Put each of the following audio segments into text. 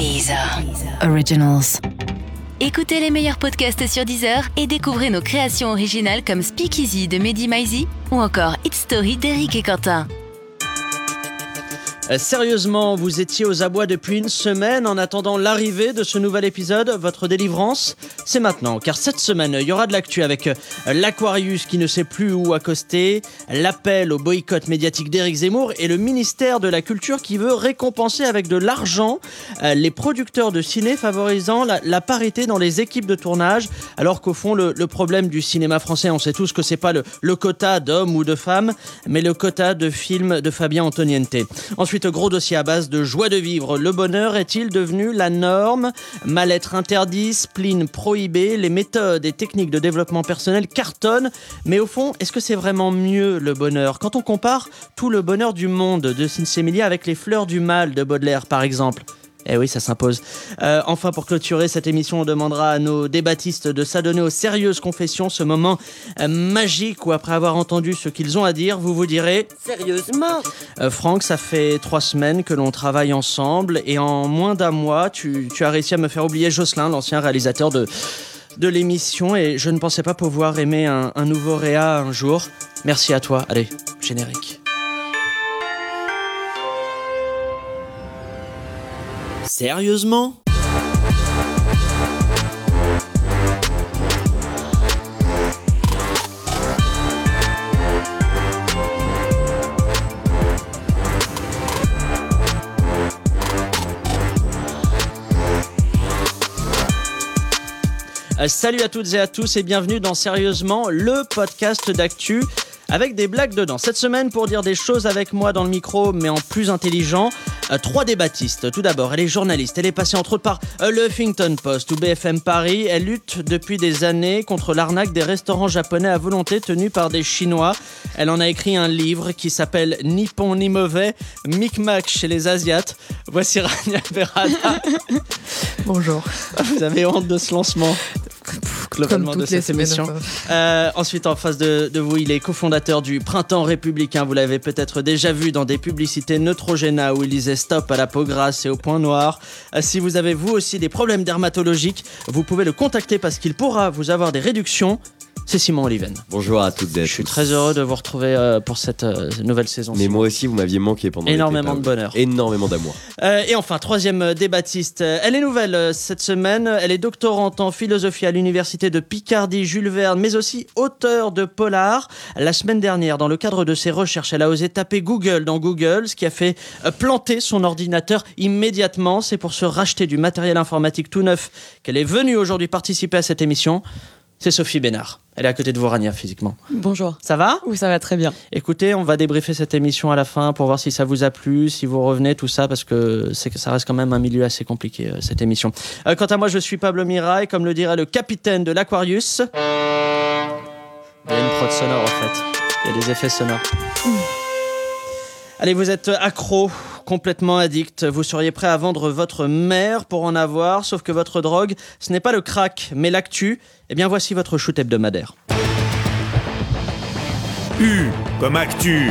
Deezer. Originals. Écoutez les meilleurs podcasts sur Deezer et découvrez nos créations originales comme Speakeasy de Mehdi Maizi ou encore It's Story d'Eric et Quentin. Euh, Sérieusement, vous étiez aux abois depuis une semaine en attendant l'arrivée de ce nouvel épisode. Votre délivrance, c'est maintenant. Car cette semaine, il y aura de l'actu avec euh, l'Aquarius qui ne sait plus où accoster, l'appel au boycott médiatique d'Éric Zemmour et le ministère de la Culture qui veut récompenser avec de l'argent euh, les producteurs de ciné favorisant la, parité dans les équipes de tournage. Alors qu'au fond, le, problème du cinéma français, on sait tous que c'est pas le, le quota d'hommes ou de femmes, mais le quota de films de Fabien Antoniente. Ensuite, gros dossier à base de joie de vivre. Le bonheur est-il devenu la norme? Mal-être interdit, spleen prohibé, les méthodes et techniques de développement personnel cartonnent. Mais au fond, est-ce que c'est vraiment mieux le bonheur? Quand on compare tout le bonheur du monde de Sinsemilia avec les fleurs du mal de Baudelaire, par exemple. Eh oui, ça s'impose. Euh, enfin, pour clôturer cette émission, on demandera à nos débattistes de s'adonner aux sérieuses confessions, ce moment euh, magique où, après avoir entendu ce qu'ils ont à dire, vous vous direz Sérieusement euh, Franck, ça fait trois semaines que l'on travaille ensemble et en moins d'un mois, tu, tu as réussi à me faire oublier Jocelyn, l'ancien réalisateur de, de l'émission, et je ne pensais pas pouvoir aimer un, un nouveau Réa un jour. Merci à toi. Allez, générique. Sérieusement? Euh, salut à toutes et à tous et bienvenue dans Sérieusement, le podcast d'actu avec des blagues dedans. Cette semaine, pour dire des choses avec moi dans le micro, mais en plus intelligent, euh, trois débattistes. Tout d'abord, elle est journaliste. Elle est passée entre autres par euh, le Huffington Post ou BFM Paris. Elle lutte depuis des années contre l'arnaque des restaurants japonais à volonté tenus par des Chinois. Elle en a écrit un livre qui s'appelle Ni bon ni mauvais, Micmac chez les Asiates. Voici Rania Berada. Bonjour. Vous avez honte de ce lancement globalement de cette émission. Euh, ensuite, en face de, de vous, il est cofondateur du Printemps républicain. Vous l'avez peut-être déjà vu dans des publicités Neutrogena où il disait stop à la peau grasse et au point noir. Euh, si vous avez vous aussi des problèmes dermatologiques, vous pouvez le contacter parce qu'il pourra vous avoir des réductions. C'est Simon Oliven. Bonjour à toutes et à Je suis tous. très heureux de vous retrouver euh, pour cette euh, nouvelle saison. Mais moi aussi, vous m'aviez manqué pendant Énormément de bonheur. Énormément d'amour. Euh, et enfin, troisième débattiste. Euh, Elle est nouvelle cette semaine. Elle est doctorante en philosophie à l'université de Picardie, Jules Verne, mais aussi auteur de polar. La semaine dernière, dans le cadre de ses recherches, elle a osé taper Google dans Google, ce qui a fait planter son ordinateur immédiatement. C'est pour se racheter du matériel informatique tout neuf qu'elle est venue aujourd'hui participer à cette émission. C'est Sophie Bénard. Elle est à côté de vous, Rania, physiquement. Bonjour. Ça va? Oui, ça va très bien. Écoutez, on va débriefer cette émission à la fin pour voir si ça vous a plu, si vous revenez, tout ça, parce que ça reste quand même un milieu assez compliqué, euh, cette émission. Euh, quant à moi, je suis Pablo Mira et comme le dirait le capitaine de l'Aquarius, il y a une prod sonore en fait. Il y a des effets sonores. Allez, vous êtes accro, complètement addict. Vous seriez prêt à vendre votre mère pour en avoir, sauf que votre drogue, ce n'est pas le crack, mais l'actu. Eh bien, voici votre shoot hebdomadaire. U comme actu.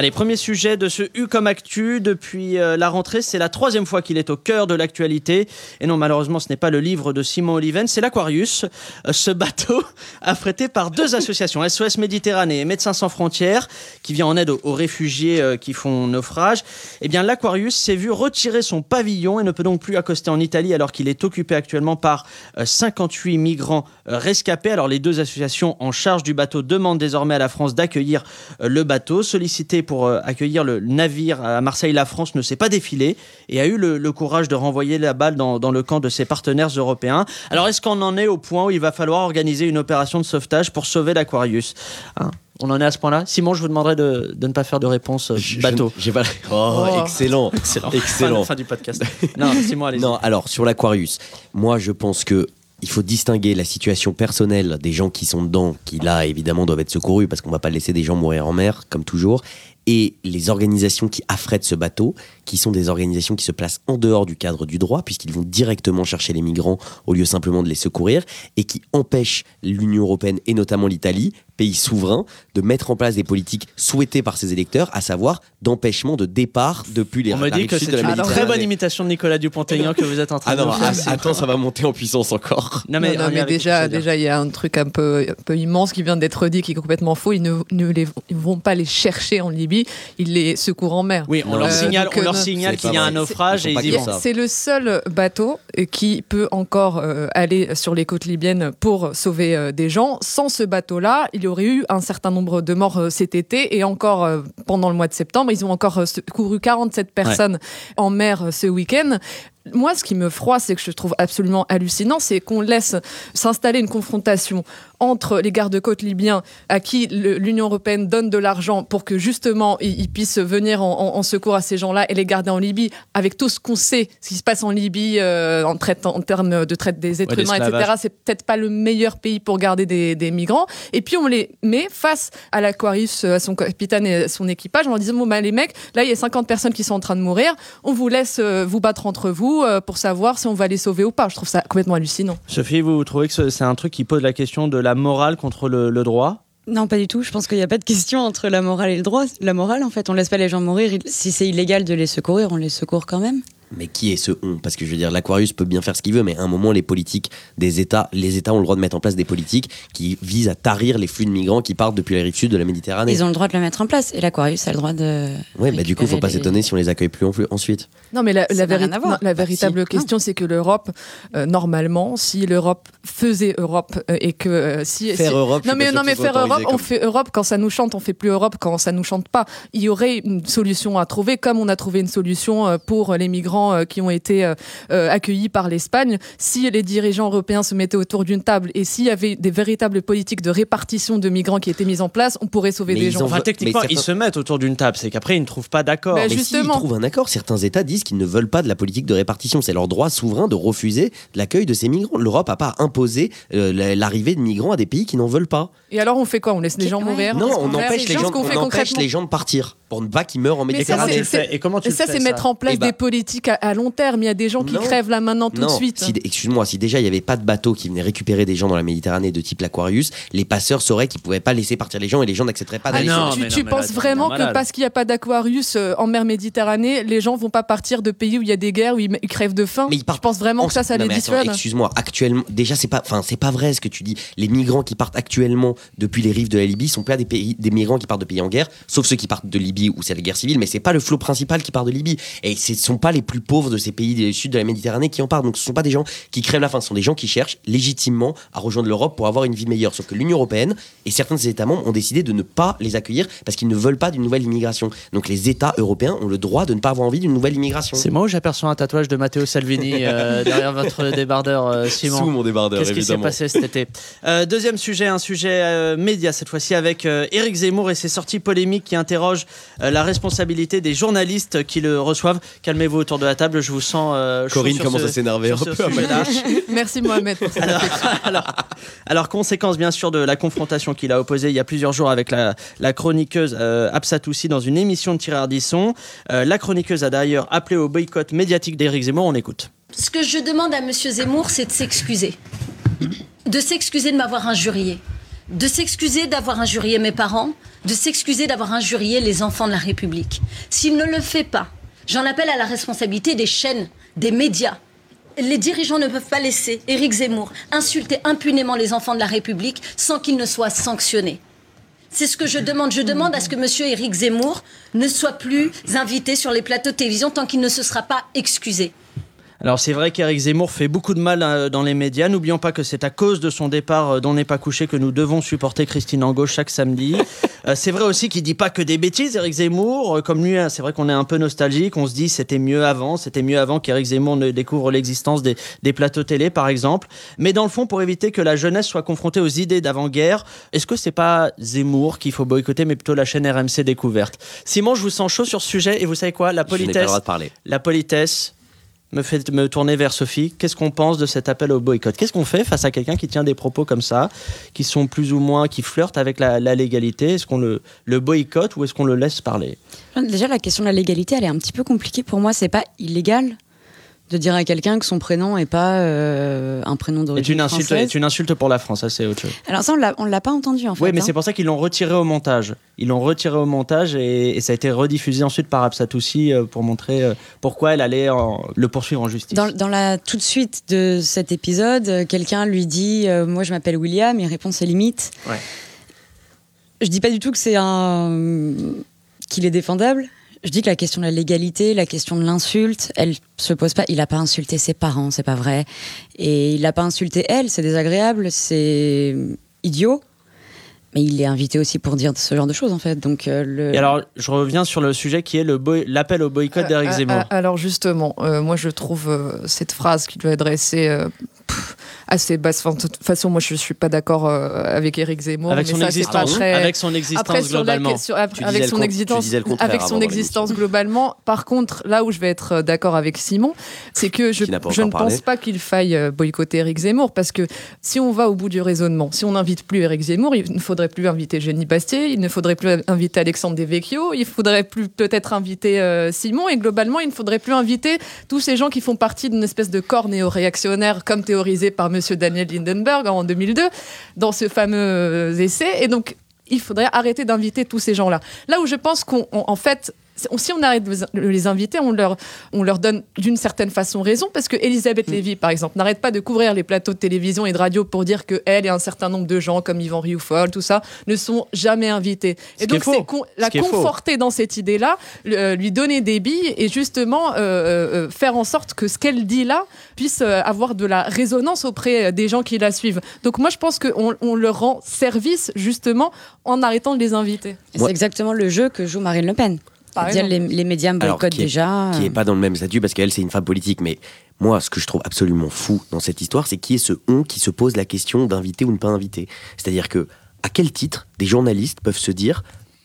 Allez, premier sujet de ce U comme actu depuis euh, la rentrée, c'est la troisième fois qu'il est au cœur de l'actualité. Et non, malheureusement, ce n'est pas le livre de Simon Oliven, c'est l'Aquarius, Euh, ce bateau affrété par deux associations, SOS Méditerranée et Médecins sans frontières, qui vient en aide aux, réfugiés euh, qui font naufrage. Eh bien, l'Aquarius s'est vu retirer son pavillon et ne peut donc plus accoster en Italie alors qu'il est occupé actuellement par euh, 58 migrants rescapés. Alors, les deux associations en charge du bateau demandent désormais à la France d'accueillir le bateau. Sollicité pour euh, accueillir le navire à Marseille, la France ne s'est pas défilée et a eu le, le courage de renvoyer la balle dans, dans le camp de ses partenaires européens. Alors, est-ce qu'on en est au point où il va falloir organiser une opération de sauvetage pour sauver l'Aquarius Hein On en est à ce point-là? Simon, je vous demanderai de, de ne pas faire de réponse euh, Je- je- bateau. J'ai pas. Oh, Oh. excellent. Excellent. Excellent. Fin, fin du podcast. non, Simon, allez Non, alors sur l'Aquarius, moi je pense que il faut distinguer la situation personnelle des gens qui sont dedans, qui là évidemment doivent être secourus parce qu'on va pas laisser des gens mourir en mer comme toujours, et les organisations qui affrètent ce bateau, qui sont des organisations qui se placent en dehors du cadre du droit, puisqu'ils vont directement chercher les migrants au lieu simplement de les secourir, et qui empêchent l'Union européenne et notamment l'Italie, pays souverain, de mettre en place des politiques souhaitées par ses électeurs, à savoir d'empêchement de départ depuis les On me dit que sud c'est de la une très bonne imitation de Nicolas Dupont-Aignan que vous êtes en train Ah de non, faire. ah, attends, ça va monter en puissance encore. Non, mais déjà, déjà, il y a un truc un peu, un peu immense qui vient d'être dit, qui est complètement faux. Ils ne, ne les, ils vont pas les chercher en Libye, ils les secourent en mer. Oui, on leur mais- signale, donc, on leur euh, signale c'est qu'il y a un naufrage et ils. C'est le seul bateau euh, qui peut encore euh, aller sur les côtes libyennes pour sauver euh, des gens. Sans ce bateau-là, il y aurait eu un certain nombre de morts euh, cet été et encore euh, pendant le mois de septembre, ils ont encore euh, secouru 47 personnes en mer euh, ce week-end. Moi, ce qui me froisse, c'est que je trouve absolument hallucinant, c'est qu'on laisse s'installer une confrontation entre les gardes-côtes libyens à qui l'Union européenne donne de l'argent pour que justement ils, puissent venir en, en- en secours à ces gens-là et les garder en Libye, avec tout ce qu'on sait, ce qui se passe en Libye euh, en, traite, en termes de traite des êtres Ouais, humains, etc. C'est peut-être pas le meilleur pays pour garder des, des migrants. Et puis on les met face à l'Aquarius, à son capitaine et à son équipage en leur disant bon bah les mecs, là il y a 50 personnes qui sont en train de mourir, on vous laisse euh, vous battre entre vous euh, pour savoir si on va les sauver ou pas. Je trouve ça complètement hallucinant. Sophie, vous trouvez que ce- c'est un truc qui pose la question de la morale contre le, le droit? Non, pas du tout. Je pense qu'il n'y a pas de question entre la morale et le droit. La morale, en fait, on laisse pas les gens mourir. Si c'est illégal de les secourir, on les secourt quand même. Mais qui est ce on? Parce que je veux dire, l'Aquarius peut bien faire ce qu'il veut, mais à un moment, les politiques des États, les États ont le droit de mettre en place des politiques qui visent à tarir les flux de migrants qui partent depuis la rive sud de la Méditerranée. Ils ont le droit de le mettre en place. Et l'Aquarius a le droit de. Ouais, bah du coup, faut pas récupérer les- s'étonner si on les accueille plus en- ensuite. Non, mais la, Ça la, n'a rien véri- à voir. non, la Bah, véritable si. question, c'est que l'Europe, euh, normalement, si l'Europe faisait Europe euh, et que euh, si, Faire si- Europe, je non mais pas non mais faire Europe, on fait Europe quand ça nous chante, on fait plus Europe quand ça nous chante pas. Il y aurait une solution à trouver, comme on a trouvé une solution pour les migrants euh, qui ont été euh, euh, accueillis par l'Espagne. Si les dirigeants européens se mettaient autour d'une table et s'il y avait des véritables politiques de répartition de migrants qui étaient mises en place, on pourrait sauver Mais des gens. Enfin, Mais techniquement, certains- ils se mettent autour d'une table, c'est qu'après, ils ne trouvent pas d'accord. Bah, Mais justement. s'ils trouvent un accord, certains États disent qu'ils ne veulent pas de la politique de répartition. C'est leur droit souverain de refuser l'accueil de ces migrants. L'Europe n'a pas imposé euh, la- l'arrivée de migrants à des pays qui n'en veulent pas. Et alors on fait quoi? On laisse les gens mourir? Non, on empêche les gens, qu'on fait on empêche concrètement les gens de partir pour ne pas qu'ils meurent en Mais Et ça, comment Méditerranée. Et comment tu Et le ça, c'est mettre en place Eh des politiques à, à long terme. Il y a des gens qui Non. crèvent là maintenant tout non, de suite. si- excuse-moi, si déjà il n'y avait pas de bateau qui venait récupérer des gens dans la Méditerranée de type l'Aquarius, les passeurs sauraient qu'ils pouvaient pas laisser partir les gens et les gens n'accepteraient pas Ah d'aller. non, tu tu penses là, vraiment que malade. parce qu'il n'y a pas d'aquarius euh, en mer Méditerranée, les gens vont pas partir de pays où il y a des guerres, où ils, ils crèvent de faim? Mais ils Je partent pense vraiment En- que ça, ça Non, les dissuade? Excuse-moi, actuellement, déjà c'est pas, enfin c'est pas vrai ce que tu dis. Les migrants qui partent actuellement depuis les rives de la Libye sont pas des pays, des migrants qui partent de pays en guerre, sauf ceux qui partent de Libye où c'est la guerre civile. Mais c'est pas le flot principal qui part de Libye. Et ce sont pas les plus pauvres de ces pays du sud de la Méditerranée qui en partent. Donc ce sont pas des gens qui crèvent la faim, ce sont des gens qui cherchent légitimement à rejoindre l'Europe pour avoir une vie meilleure. Sauf que l'Union européenne et certains des États membres ont décidé de ne pas les accueillir parce qu'ils ne veulent pas d'une nouvelle immigration. Donc les États européens ont le droit de ne pas avoir envie d'une nouvelle immigration. C'est moi où j'aperçois un tatouage de Matteo Salvini euh, derrière votre débardeur, euh, Simon. Sous mon débardeur, Qu'est-ce qui s'est passé cet été Euh, Deuxième sujet, un sujet euh, média cette fois-ci avec Éric Zemmour et ses sorties polémiques qui interrogent la responsabilité des journalistes qui le reçoivent. Calmez-vous autour de la table, je vous sens. euh, Corinne commence ce- à s'énerver un peu. Merci Mohamed pour cette Alors, alors, alors, conséquence bien sûr de la confrontation qu'il a opposée il y a plusieurs jours avec la, la chroniqueuse euh, Absatoussi dans une émission de Thierry Ardisson. Euh, la chroniqueuse a d'ailleurs appelé au boycott médiatique d'Éric Zemmour. On écoute. Ce que je demande à Monsieur Zemmour, c'est de s'excuser. De s'excuser de m'avoir injurié. De s'excuser d'avoir injurié mes parents. De s'excuser d'avoir injurié les enfants de la République. S'il ne le fait pas, j'en appelle à la responsabilité des chaînes, des médias. Les dirigeants ne peuvent pas laisser Éric Zemmour insulter impunément les enfants de la République sans qu'il ne soit sanctionné. C'est ce que je demande. Je demande à ce que Monsieur Éric Zemmour ne soit plus invité sur les plateaux de télévision tant qu'il ne se sera pas excusé. Alors c'est vrai qu'Éric Zemmour fait beaucoup de mal euh, dans les médias. N'oublions pas que c'est à cause de son départ euh, d'On n'est pas couché que nous devons supporter Christine Angot chaque samedi. Euh, c'est vrai aussi qu'il dit pas que des bêtises, Éric Zemmour. Comme lui, hein, c'est vrai qu'on est un peu nostalgique. On se dit c'était mieux avant, c'était mieux avant qu'Éric Zemmour ne découvre l'existence des, des plateaux télé, par exemple. Mais dans le fond, pour éviter que la jeunesse soit confrontée aux idées d'avant-guerre, est-ce que c'est pas Zemmour qu'il faut boycotter, mais plutôt la chaîne RMC Découverte? Simon, je vous sens chaud sur ce sujet et vous savez quoi? La Je n'ai pas le politesse, droit de parler. la politesse, me fait me tourner vers Sophie. Qu'est-ce qu'on pense de cet appel au boycott? Qu'est-ce qu'on fait face à quelqu'un qui tient des propos comme ça, qui sont plus ou moins, qui flirtent avec la, légalité? Est-ce qu'on le, le boycotte ou est-ce qu'on le laisse parler? Déjà, la question de la légalité, elle est un petit peu compliquée. Pour moi, c'est pas illégal de dire à quelqu'un que son prénom est pas euh, un prénom est d'origine une insulte, française. est une insulte pour la France, ça c'est autre chose. Alors ça, on l'a- on l'a pas entendu en fait. Oui, mais hein. c'est pour ça qu'ils l'ont retiré au montage. Ils l'ont retiré au montage et, et ça a été rediffusé ensuite par Absatoussi euh, pour montrer euh, pourquoi elle allait en- le poursuivre en justice. Dans, dans la tout de suite de cet épisode, quelqu'un lui dit euh, Moi, je m'appelle William. Il répond C'est limite. Ouais. Je dis pas du tout que c'est un qu'il est défendable. Je dis que la question de la légalité, la question de l'insulte, elle se pose pas. Il a pas insulté ses parents, c'est pas vrai. Et il a pas insulté elle, c'est désagréable, c'est idiot. Mais il est invité aussi pour dire ce genre de choses en fait. Donc euh, le. Et alors, je reviens sur le sujet qui est le boy- l'appel au boycott d'Éric Euh, Zemmour. euh, Alors justement, euh, moi je trouve euh, cette phrase qui doit adresser euh, pff, assez basse. Enfin, de toute façon, moi je suis pas d'accord euh, avec Éric Zemmour. avec mais son ça, pas existence, très- avec son existence Après, sur la globalement. avec son existence, avec son existence globalement. Par contre, là où je vais être euh, d'accord avec Simon, c'est que je, pas ne parlé. pense pas qu'il faille euh, boycotter Éric Zemmour parce que si on va au bout du raisonnement, si on n'invite plus Éric Zemmour, il ne faudrait plus inviter Jenny Bastier, il ne faudrait plus inviter Alexandre Devecchio, il faudrait plus peut-être inviter euh, Simon et globalement, il ne faudrait plus inviter tous ces gens qui font partie d'une espèce de corps néo-réactionnaire comme théorisé par monsieur Daniel Lindenberg en 2002 dans ce fameux euh, essai et donc il faudrait arrêter d'inviter tous ces gens-là. Là où je pense qu'on, on- en fait, si on arrête de les- inviter, on leur, on leur donne d'une certaine façon raison, parce que Elisabeth Mm. Lévy, par exemple, n'arrête pas de couvrir les plateaux de télévision et de radio pour dire que elle et un certain nombre de gens, comme Yvan Rioufol, tout ça, ne sont jamais invités. Ce Et donc, c'est con- la Ce conforter dans cette idée-là, euh, lui donner des billes et justement euh, euh, faire en sorte que ce qu'elle dit là puisse euh, avoir de la résonance auprès des gens qui la suivent. Donc moi, je pense qu'on on leur rend service justement en arrêtant de les inviter. C'est exactement le jeu que joue Marine Le Pen. Par les, les médias me Alors, boycottent déjà. qui euh, est pas dans le même statut parce qu'elle c'est une femme politique mais moi ce que je trouve absolument fou dans cette histoire c'est qui est ce on qui se pose la question d'inviter ou ne pas inviter c'est-à-dire que à quel titre des journalistes peuvent se dire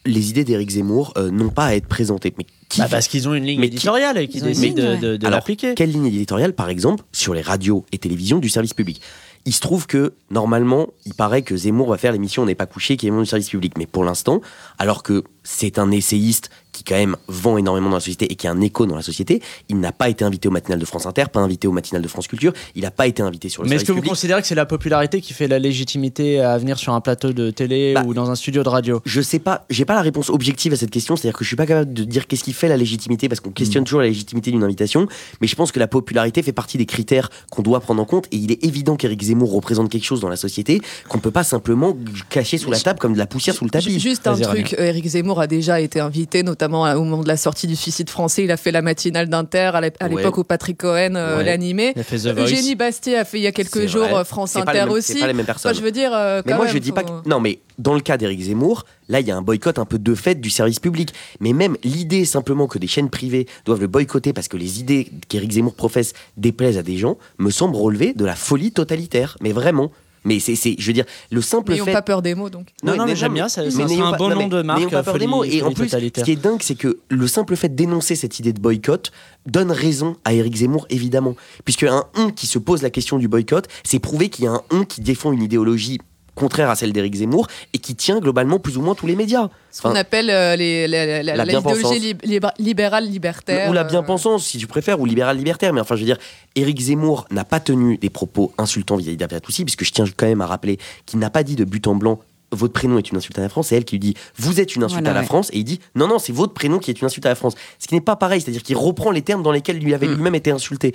les idées d'Éric Zemmour euh, n'ont pas à être présentées? Mais qui Bah, parce qu'ils ont une ligne Mais qui- éditoriale et qu'ils Ils ont une décident ligne, de, de- l'appliquer. Quelle ligne éditoriale, par exemple, sur les radios et télévisions du service public? Il se trouve que, normalement, il paraît que Zemmour va faire l'émission On n'est pas couché, qui est l'émission du service public. Mais pour l'instant, alors que c'est un essayiste qui, quand même, vend énormément dans la société et qui a un écho dans la société, il n'a pas été invité au matinal de France Inter, pas invité au matinal de France Culture, il n'a pas été invité sur le Mais est-ce que vous public. considérez que c'est la popularité qui fait la légitimité à venir sur un plateau de télé Bah, ou dans un studio de radio? Je sais pas, j'ai pas la réponse objective à cette question, c'est-à-dire que je suis pas capable de dire qu'est-ce qui fait la légitimité, parce qu'on questionne Mm. toujours la légitimité d'une invitation, mais je pense que la popularité fait partie des critères qu'on doit prendre en compte, et il est évident qu'Éric Zemmour représente quelque chose dans la société qu'on peut pas simplement cacher sous la table comme de la poussière sous le tapis. Juste un truc, Éric Zemmour a déjà été invité, notamment au moment de la sortie du suicide français. Il a fait la matinale d'Inter à Ouais. l'époque où Patrick Cohen euh, Ouais. l'animait. Eugénie Bastier a fait il y a quelques jours vrai. euh, France Inter aussi. C'est pas les mêmes Enfin, personnes. je veux dire, euh, Mais quand moi, même, je dis pas que. Non, mais dans le cas d'Éric Zemmour, là, il y a un boycott un peu de fait du service public. Mais même l'idée simplement que des chaînes privées doivent le boycotter parce que les idées qu'Éric Zemmour professe déplaisent à des gens, me semble relever de la folie totalitaire. Mais vraiment. Mais c'est, c'est- je veux dire, le simple N'ayons fait. pas peur des mots, donc. Non, non, mais mais j'aime bien, ça, ça mais n'ayons un pas- bon non, nom mais de marque. n'ayons pas peur des mots. Et en plus, ce qui est dingue, c'est que le simple fait d'énoncer cette idée de boycott donne raison à Éric Zemmour, évidemment. Puisque un on qui se pose la question du boycott, c'est prouver qu'il y a un on qui défend une idéologie contraire à celle d'Éric Zemmour et qui tient globalement plus ou moins tous les médias. Ce qu'on Enfin, appelle euh, les, la- la- la- La bien-pensance. l'idéologie lib- libérale libertaire. ou la euh, bien-pensance, si tu préfères, ou libéral libertaire. Mais enfin, je veux dire, Éric Zemmour n'a pas tenu des propos insultants vis-à-vis d'Abatoussi, puisque je tiens quand même à rappeler qu'il n'a pas dit de but en blanc. Votre prénom est une insulte à la France, c'est elle qui lui dit Vous êtes une insulte Voilà, à la ouais. France, et il dit Non, non, c'est votre prénom qui est une insulte à la France. Ce qui n'est pas pareil, c'est-à-dire qu'il reprend les termes dans lesquels lui avait Mm. lui-même été insulté.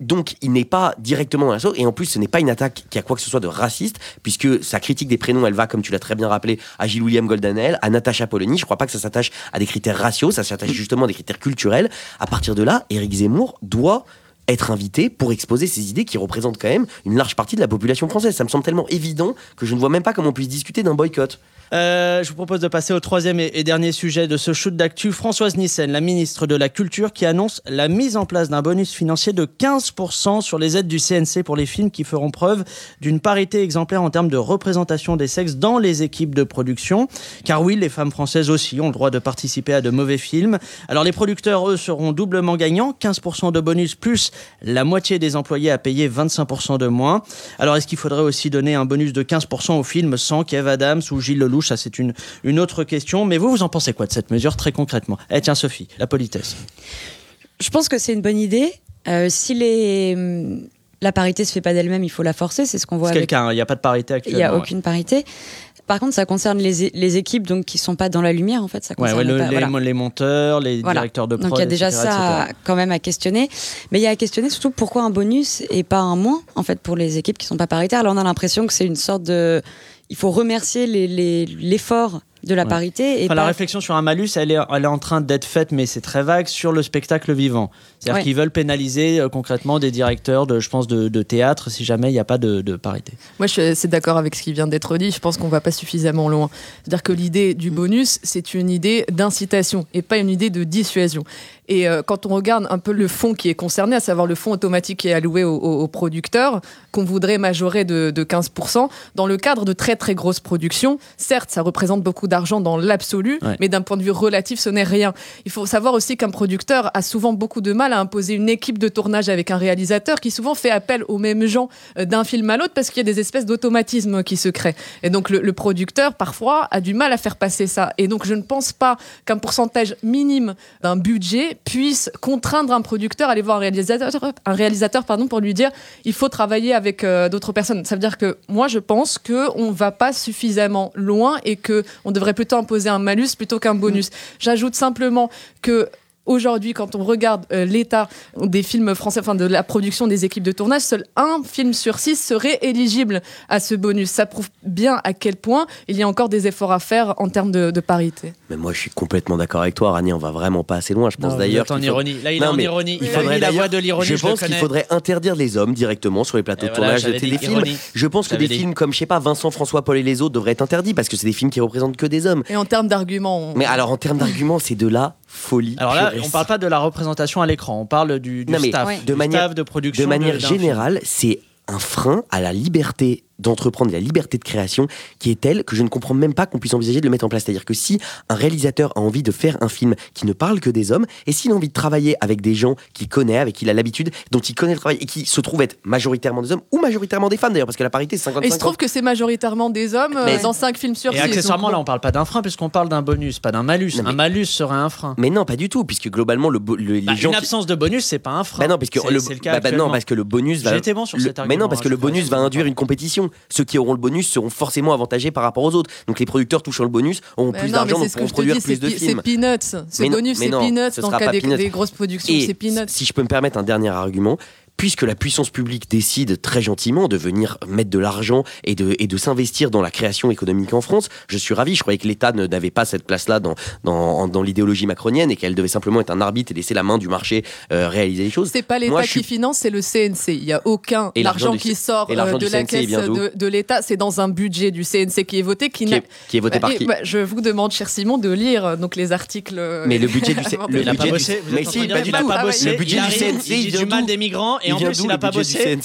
Donc, il n'est pas directement dans la sauce, et en plus, ce n'est pas une attaque qui a quoi que ce soit de raciste, puisque sa critique des prénoms, elle va, comme tu l'as très bien rappelé, à Gilles William Goldanel, à Natacha Polony. Je crois pas que ça s'attache à des critères raciaux, ça s'attache justement à des critères culturels. À partir de là, Éric Zemmour doit être invité pour exposer ses idées qui représentent quand même une large partie de la population française. Ça me semble tellement évident que je ne vois même pas comment on puisse discuter d'un boycott. Euh, je vous propose de passer au troisième et dernier sujet de ce shoot d'actu. Françoise Nyssen, la ministre de la Culture, qui annonce la mise en place d'un bonus financier de 15% sur les aides du CNC pour les films qui feront preuve d'une parité exemplaire en termes de représentation des sexes dans les équipes de production. Car oui, les femmes françaises aussi ont le droit de participer à de mauvais films. Alors les producteurs, eux, seront doublement gagnants. 15% de bonus plus La moitié des employés a payé 25% de moins. Alors est-ce qu'il faudrait aussi donner un bonus de 15% au film sans Kev Adams ou Gilles Lelouch? Ça c'est une, une autre question. Mais vous, vous en pensez quoi de cette mesure très concrètement? Eh tiens Sophie, la politesse. Je pense que c'est une bonne idée. Euh, si les, la parité se fait pas d'elle-même, il faut la forcer. C'est ce qu'on voit C'est avec. quelqu'un, il n'y a pas de parité Il actuellement. n'y a ouais. aucune parité. Par contre, ça concerne les, les équipes donc qui sont pas dans la lumière en fait. Ça concerne ouais, le- pas- les, voilà. les monteurs, les Voilà. directeurs de prod, Donc il y a déjà etc., ça etc. quand même à questionner, mais il y a à questionner surtout pourquoi un bonus et pas un moins en fait pour les équipes qui sont pas paritaires. Là on a l'impression que c'est une sorte de, il faut remercier les- les- l'effort de la Ouais. parité et Enfin, la pas- réflexion sur un malus, elle est, elle est en train d'être faite, mais c'est très vague, sur le spectacle vivant. C'est-à-dire Ouais. qu'ils veulent pénaliser euh, concrètement des directeurs, de, je pense, de, de théâtre si jamais il n'y a pas de, de parité. Moi, je suis d'accord avec ce qui vient d'être dit. Je pense qu'on va pas suffisamment loin. C'est-à-dire que l'idée du bonus, c'est une idée d'incitation et pas une idée de dissuasion. Et euh, quand on regarde un peu le fonds qui est concerné, à savoir le fonds automatique qui est alloué aux, producteurs, qu'on voudrait majorer de, de 15%, dans le cadre de très très grosses productions, certes, ça représente beaucoup d'argent dans l'absolu, Ouais. mais d'un point de vue relatif, ce n'est rien. Il faut savoir aussi qu'un producteur a souvent beaucoup de mal à imposer une équipe de tournage avec un réalisateur qui souvent fait appel aux mêmes gens euh, d'un film à l'autre parce qu'il y a des espèces d'automatismes qui se créent. Et donc le, le producteur, parfois, a du mal à faire passer ça. Et donc je ne pense pas qu'un pourcentage minime d'un budget puisse contraindre un producteur à aller voir un réalisateur, un réalisateur pardon, pour lui dire il faut travailler avec euh, d'autres personnes. Ça veut dire que moi, je pense qu'on ne va pas suffisamment loin et qu'on devrait plutôt imposer un malus plutôt qu'un bonus. J'ajoute simplement que Aujourd'hui, quand on regarde euh, l'état des films français, enfin de la production des équipes de tournage, seul un film sur six serait éligible à ce bonus. Ça prouve bien à quel point il y a encore des efforts à faire en termes de, de parité. Mais moi, je suis complètement d'accord avec toi, Rani. On va vraiment pas assez loin. Je pense d'ailleurs. en faut- ironie. Là, il Non, est en ironie. Il faudrait la voix d'ailleurs- de l'ironie. Je pense qu'il faudrait interdire les hommes directement sur les plateaux Et de voilà, tournage de téléfilms. Je pense que des dit. films comme, je sais pas, Vincent, François, Paul et les autres devraient être interdits parce que c'est des films qui représentent que des hommes. Et en termes d'arguments, on- Mais alors, en termes d'arguments, c'est de la folie. Alors là, on parle pas de la représentation à l'écran, on parle du, du Non, mais staff, Ouais. du de manière- staff de production. De manière générale, c'est un frein à la liberté d'entreprendre, la liberté de création qui est telle que je ne comprends même pas qu'on puisse envisager de le mettre en place. C'est-à-dire que si un réalisateur a envie de faire un film qui ne parle que des hommes, et s'il a envie de travailler avec des gens qu'il connaît, avec qui il a l'habitude, dont il connaît le travail, et qui se trouvent être majoritairement des hommes, ou majoritairement des femmes d'ailleurs, parce que la parité c'est 55 Et il se trouve que c'est majoritairement des hommes euh, Mais- dans 5 films sur Et 6. accessoirement, là, on parle pas d'un frein puisqu'on parle d'un bonus, pas d'un malus. Non, mais- Un malus serait un frein. Mais non, pas du tout, puisque globalement, le, le- les Bah, gens. une qui- absence de bonus, c'est pas un frein. Bah non, parce que c'est, le, c'est le cas bah, bah non, actuellement. parce que le bonus va. Été bon sur le- cet Mais non, parce que le bonus va induire une compétition. Ceux qui auront le bonus seront forcément avantagés par rapport aux autres. Donc les producteurs touchant le bonus auront Mais plus d'argent, donc pourront produire plus de pi- c'est films. peanuts. Ce bonus, c'est peanuts dans le cas des, grosses productions. C'est peanuts. si je peux me permettre un dernier argument, puisque la puissance publique décide très gentiment de venir mettre de l'argent et de, et de s'investir dans la création économique en France, je suis ravi. Je croyais que l'État n'avait pas cette place-là dans, dans, dans l'idéologie macronienne et qu'elle devait simplement être un arbitre et laisser la main du marché euh, réaliser les choses. C'est pas l'État suis- qui finance, c'est le CNC. Il n'y a aucun Et l'argent du qui sort et euh, de la CNC, caisse de, de l'État. C'est dans un budget du CNC qui est voté, qui, Qui n'a- est, qui est voté Bah, par qui bah, Je vous demande, cher Simon, de lire euh, donc les articles. Mais le budget du C- avant le budget du- mais si, pas tout. Ah. Le budget du CNC, il du mal des migrants et en plus il a le pas bossé.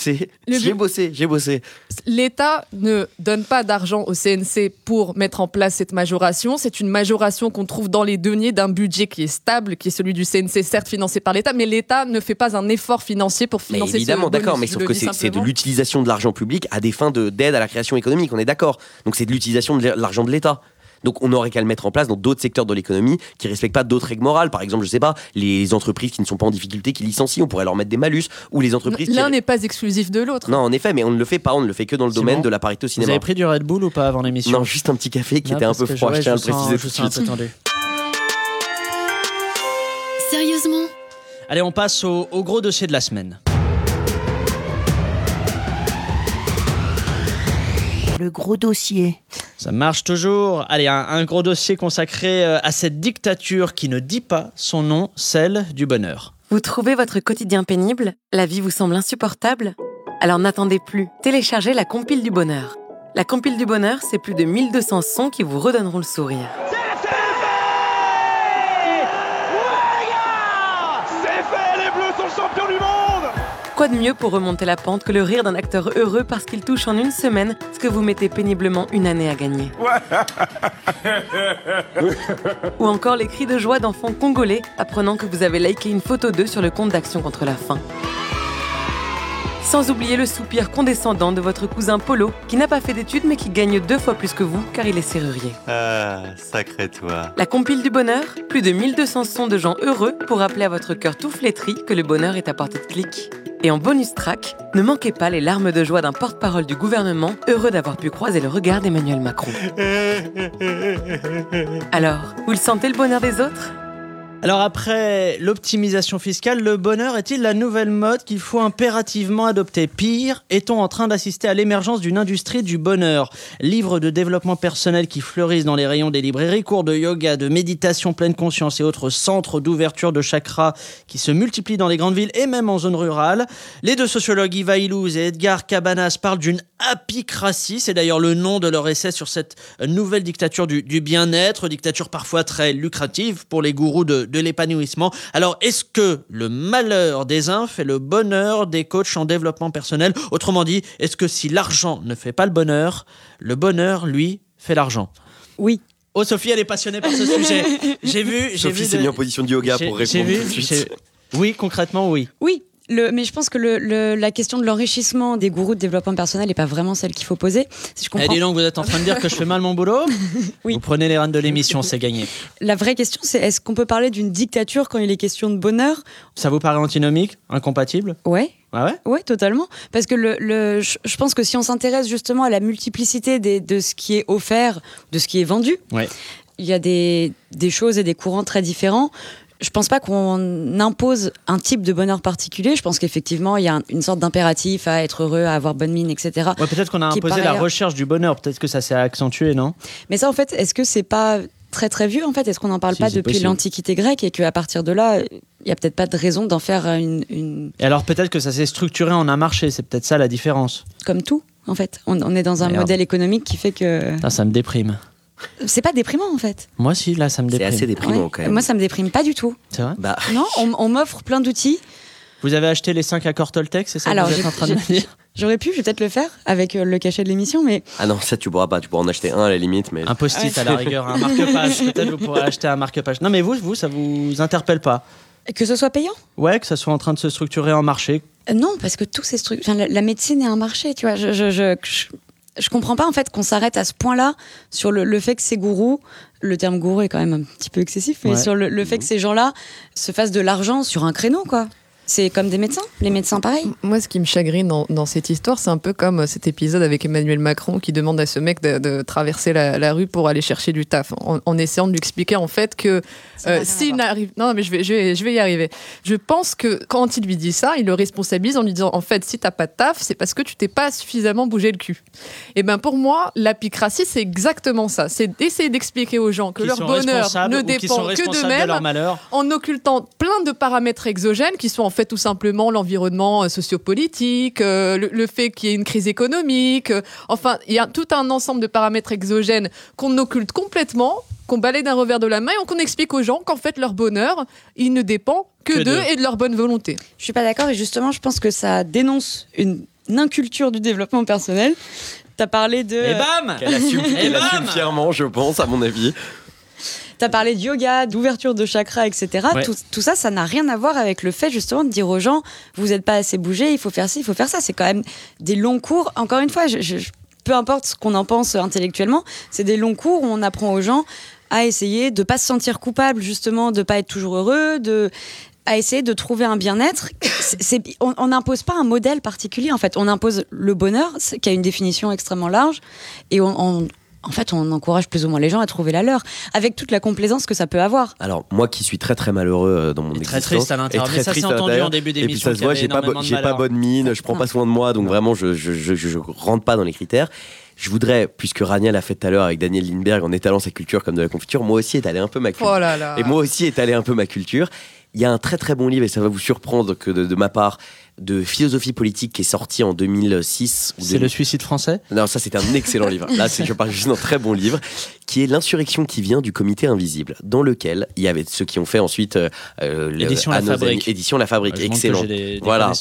J'ai bossé, j'ai bossé. L'État ne donne pas d'argent au CNC pour mettre en place cette majoration. C'est une majoration qu'on trouve dans les deniers d'un budget qui est stable, qui est celui du CNC, certes financé par l'État, mais l'État ne fait pas un effort financier pour Mais financer évidemment, ce bonus. d'accord, mais sauf que c'est de l'utilisation de l'argent public à des fins de- d'aide à la création économique, on est d'accord. Donc c'est de l'utilisation de l'argent de l'État. Donc on n'aurait qu'à le mettre en place dans d'autres secteurs de l'économie qui respectent pas d'autres règles morales. Par exemple, je sais pas, les entreprises qui ne sont pas en difficulté, qui licencient, on pourrait leur mettre des malus. Ou les entreprises qui... L'un n'est pas exclusif de l'autre. Non, en effet, mais on ne le fait pas, on ne le fait que dans le Simon, domaine de la parité au Vous cinéma. avez pris du Red Bull ou pas avant l'émission Non, juste un petit café qui Non, était un peu froid, ouais, je tiens à le préciser tout de suite. Sérieusement? Allez, on passe au, au gros dossier de la semaine. Le gros dossier. Ça marche toujours. Allez, un, gros dossier consacré euh, à cette dictature qui ne dit pas son nom, celle du bonheur. Vous trouvez votre quotidien pénible? La vie vous semble insupportable? Alors n'attendez plus, téléchargez la compile du bonheur. La compile du bonheur, c'est plus de 1200 sons qui vous redonneront le sourire. Quoi de mieux pour remonter la pente que le rire d'un acteur heureux parce qu'il touche en une semaine ce que vous mettez péniblement une année à gagner Ou encore les cris de joie d'enfants congolais apprenant que vous avez liké une photo d'eux sur le compte d'Action contre la faim. Sans oublier le soupir condescendant de votre cousin Polo, qui n'a pas fait d'études mais qui gagne deux fois plus que vous car il est serrurier. Ah, sacré toi. La compile du bonheur, plus de 1200 sons de gens heureux pour rappeler à votre cœur tout flétri que le bonheur est à portée de clic. Et en bonus track, ne manquez pas les larmes de joie d'un porte-parole du gouvernement heureux d'avoir pu croiser le regard d'Emmanuel Macron. Alors, vous le sentez le bonheur des autres? Alors après l'optimisation fiscale, le bonheur est-il la nouvelle mode qu'il faut impérativement adopter? Pire, est-on en train d'assister à l'émergence d'une industrie du bonheur? Livres de développement personnel qui fleurissent dans les rayons des librairies, cours de yoga, de méditation pleine conscience et autres centres d'ouverture de chakras qui se multiplient dans les grandes villes et même en zone rurale. Les deux sociologues Iva Illouz et Edgar Cabanas parlent d'une apicratie, c'est d'ailleurs le nom de leur essai sur cette nouvelle dictature du bien-être, dictature parfois très lucrative pour les gourous de, de l'épanouissement. Alors, est-ce que le malheur des uns fait le bonheur des coachs en développement personnel? Autrement dit, est-ce que si l'argent ne fait pas le bonheur, le bonheur, lui, fait l'argent? Oui. Oh, Sophie, elle est passionnée par ce sujet. J'ai vu, j'ai Sophie s'est de- mise en position de yoga pour répondre vu, tout de suite. j'ai- Oui, concrètement, oui. Oui, le, mais je pense que le, le- la question de l'enrichissement des gourous de développement personnel n'est pas vraiment celle qu'il faut poser. Si je Eh, comprends, dis donc, vous êtes en train de dire que je fais mal mon boulot Oui. Vous prenez les rênes de l'émission, c'est gagné. la vraie question, c'est est-ce qu'on peut parler d'une dictature quand il est question de bonheur? Ça vous paraît antinomique? Incompatible? Ouais. Ah ouais? Ouais, totalement. Parce que le, le- je je pense que si on s'intéresse justement à la multiplicité des- de ce qui est offert, de ce qui est vendu, Ouais. il y a des, des choses et des courants très différents. Je pense pas qu'on impose un type de bonheur particulier. Je pense qu'effectivement, il y a un- une sorte d'impératif à être heureux, à avoir bonne mine, etc. Ouais, peut-être qu'on a imposé la ailleurs- recherche du bonheur, peut-être que ça s'est accentué, non? Mais ça, en fait, est-ce que c'est pas très très vieux en fait? Est-ce qu'on n'en parle Si, pas depuis l'Antiquité grecque et qu'à partir de là, il y a peut-être pas de raison d'en faire une, une- Et alors peut-être que ça s'est structuré en un marché, c'est peut-être ça la différence. comme tout en fait. On, on est dans un modèle économique qui fait que Putain, ça me déprime. C'est pas déprimant en fait. Moi si, là ça me C'est déprime. assez déprimant Ouais. quand même. Moi, ça me déprime pas du tout. C'est vrai Bah, Non, on, on m'offre plein d'outils. Vous avez acheté les 5 accords Toltec, c'est ça Alors, que vous êtes en train de me dire J'aurais pu, je vais peut-être le faire avec euh, le cachet de l'émission, mais ah non, ça tu pourras pas. Tu pourras en acheter un à la limite, mais Un post-it à la rigueur, un marque-page. Peut-être vous pourrez acheter un marque-page. Non mais vous, vous, ça vous interpelle pas que ce soit payant. Ouais, que ça soit en train de se structurer en marché. Euh, Non, parce que tous ces trucs. enfin, la, la médecine est un marché, tu vois. Je, je, je, je, comprends pas en fait qu'on s'arrête à ce point-là sur le, le fait que ces gourous, le terme gourou est quand même un petit peu excessif, mais Ouais. sur le, le fait que ces gens-là se fassent de l'argent sur un créneau, quoi. C'est comme des médecins, les médecins pareil. Moi, ce qui me chagrine dans, dans cette histoire, c'est un peu comme euh, cet épisode avec Emmanuel Macron qui demande à ce mec de, de traverser la, la rue pour aller chercher du taf, en, en essayant de lui expliquer en fait que euh, s'il n'arrive, non, non, mais je vais, je vais, je vais y arriver. Je pense que quand il lui dit ça, il le responsabilise en lui disant en fait, si t'as pas de taf, c'est parce que tu t'es pas suffisamment bougé le cul. Et ben pour moi, l'apicratie, c'est exactement ça. C'est d'essayer d'expliquer aux gens que leur bonheur ne dépend que d'eux-mêmes leur malheur. en occultant plein de paramètres exogènes qui sont en fait tout simplement l'environnement euh, sociopolitique, euh, le, le fait qu'il y ait une crise économique. euh, enfin, il y a tout un ensemble de paramètres exogènes qu'on occulte complètement, qu'on balaye d'un revers de la main et qu'on explique aux gens qu'en fait leur bonheur, il ne dépend que, Que d'eux et de leur bonne volonté. Je suis pas d'accord et justement, je pense que ça dénonce une, une inculture du développement personnel. T'as parlé de. Et bam qu'elle assume, Et qu'elle assume fièrement, je pense, à mon avis. T'as parlé de yoga, d'ouverture de chakra, etc. Ouais. Tout, tout ça, ça n'a rien à voir avec le fait justement de dire aux gens, vous n'êtes pas assez bougé, il faut faire ci, il faut faire ça. C'est quand même des longs cours. Encore une fois, je- je- peu importe ce qu'on en pense intellectuellement, c'est des longs cours où on apprend aux gens à essayer de pas se sentir coupable, justement, de pas être toujours heureux, de à essayer de trouver un bien-être. On n'impose pas un modèle particulier, en fait. On impose le bonheur, qui a une définition extrêmement large, et on, on- en fait, on encourage plus ou moins les gens à trouver la leur, avec toute la complaisance que ça peut avoir. Alors, moi qui suis très très malheureux euh, dans mon Et très triste à l'intérieur. très Mais ça s'est entendu en début Et puis d'émission ça se voit, j'ai pas, pas bonne mine, je prends pas soin de moi, donc vraiment, je, je, je, je- je rentre pas dans les critères. Je voudrais, puisque Rania l'a fait tout à l'heure avec Daniel Lindbergh en étalant sa culture comme de la confiture, moi aussi étaler un peu ma culture. Oh là là. Et moi aussi étaler un peu ma culture. Il y a un très très bon livre, et ça va vous surprendre que de, de ma part, de philosophie politique qui est sorti en 2006. ou C'est 2000. le suicide français Non, ça c'est un excellent livre. Là, c'est- je parle juste d'un très bon livre, qui est L'insurrection qui vient du comité invisible, dans lequel il y avait ceux qui ont fait ensuite euh, euh, Édition La Fabrique. Édition La Fabrique, excellent. j'ai des- des Voilà.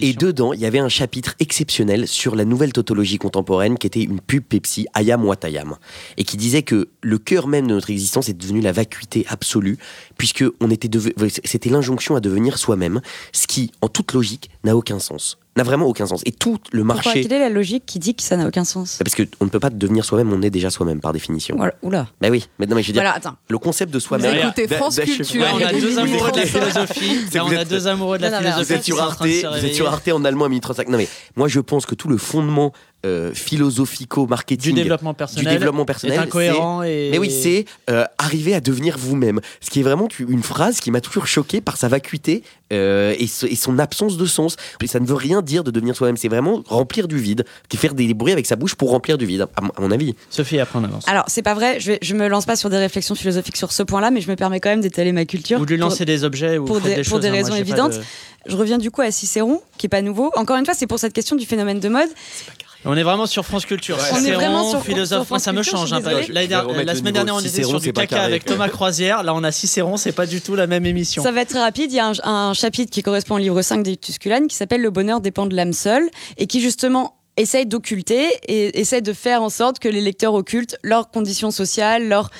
Et dedans, il y avait un chapitre exceptionnel sur la nouvelle tautologie contemporaine qui était une pub Pepsi, Ayam Watayam, et qui disait que le cœur même de notre existence est devenu la vacuité absolue, puisque on était deve- c'était l'injonction à devenir soi-même, ce qui, en toute logique, n'a aucun sens. n'a vraiment aucun sens. Et tout le Pourquoi marché. Quelle est la logique qui dit que ça n'a aucun sens Parce qu'on ne peut pas devenir soi-même, on est déjà soi-même par définition. Voilà. Oula. Bah oui, mais non, mais je veux dire, Voilà, attends. le concept de soi-même. Écoutez France d'achever- Culture. Ouais, on a deux amoureux de la philosophie. Là, on a deux amoureux de la Non, non, philosophie. Vous êtes sur Arte, vous êtes sur Arte en allemand à 1035. Non mais moi je pense que tout le fondement euh, philosophico-marketing Du développement du personnel. développement personnel, est incohérent et. Mais oui, c'est euh, arriver à devenir vous-même. Ce qui est vraiment une phrase qui m'a toujours choqué par sa vacuité euh, et, ce- et son absence de sens. Et ça ne veut rien dire de devenir soi-même. C'est vraiment remplir du vide, qui faire des bruits avec sa bouche pour remplir du vide, à mon- à mon avis. Sophie, après on avance. Alors, c'est pas vrai, je, vais, je me lance pas sur des réflexions philosophiques sur ce point-là, mais je me permets quand même d'étaler ma culture. Ou de lui pour- lancer des objets ou pour des- des pour choses, des hein. Moi, raisons évidentes. de- Je reviens du coup à Cicéron, qui est pas nouveau. Encore une fois, c'est pour cette question du phénomène de mode. On est vraiment sur France Culture. On est Cicéron, vraiment sur- philosophe. France ça me Culture, change un peu. La semaine dernière, on était sur du caca carré. avec Thomas Croisière. Là, on a Cicéron. C'est pas du tout la même émission. Ça va être très rapide. Il y a un, un chapitre qui correspond au livre 5 des Tusculanes qui s'appelle Le bonheur dépend de l'âme seule et qui justement essaye d'occulter et essaye de faire en sorte que les lecteurs occultent leurs conditions sociales, leur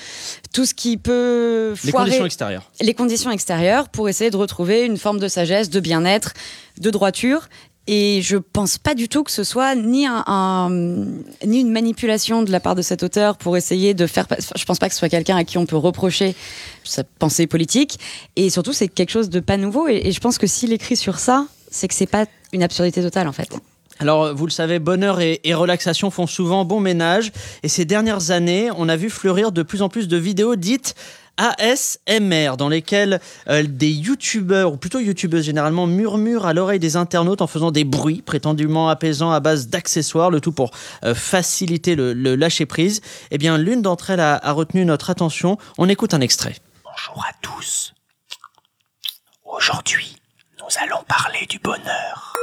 tout ce qui peut Les conditions extérieures. les conditions extérieures pour essayer de retrouver une forme de sagesse, de bien-être, de droiture. Et je pense pas du tout que ce soit ni un, un- ni une manipulation de la part de cet auteur pour essayer de faire. Je pense pas que ce soit quelqu'un à qui on peut reprocher sa pensée politique. Et surtout, c'est quelque chose de pas nouveau. Et, je pense que s'il écrit sur ça, c'est que c'est pas une absurdité totale en fait. Alors, vous le savez, bonheur et relaxation font souvent bon ménage. Et ces dernières années, on a vu fleurir de plus en plus de vidéos dites ASMR, dans lesquelles euh, des youtubeurs, ou plutôt youtubeuses généralement, murmurent à l'oreille des internautes en faisant des bruits prétendument apaisants à base d'accessoires, le tout pour euh, faciliter le, le lâcher-prise. Eh bien, l'une d'entre elles a, a retenu notre attention. On écoute un extrait. Bonjour à tous. Aujourd'hui, nous allons parler du bonheur.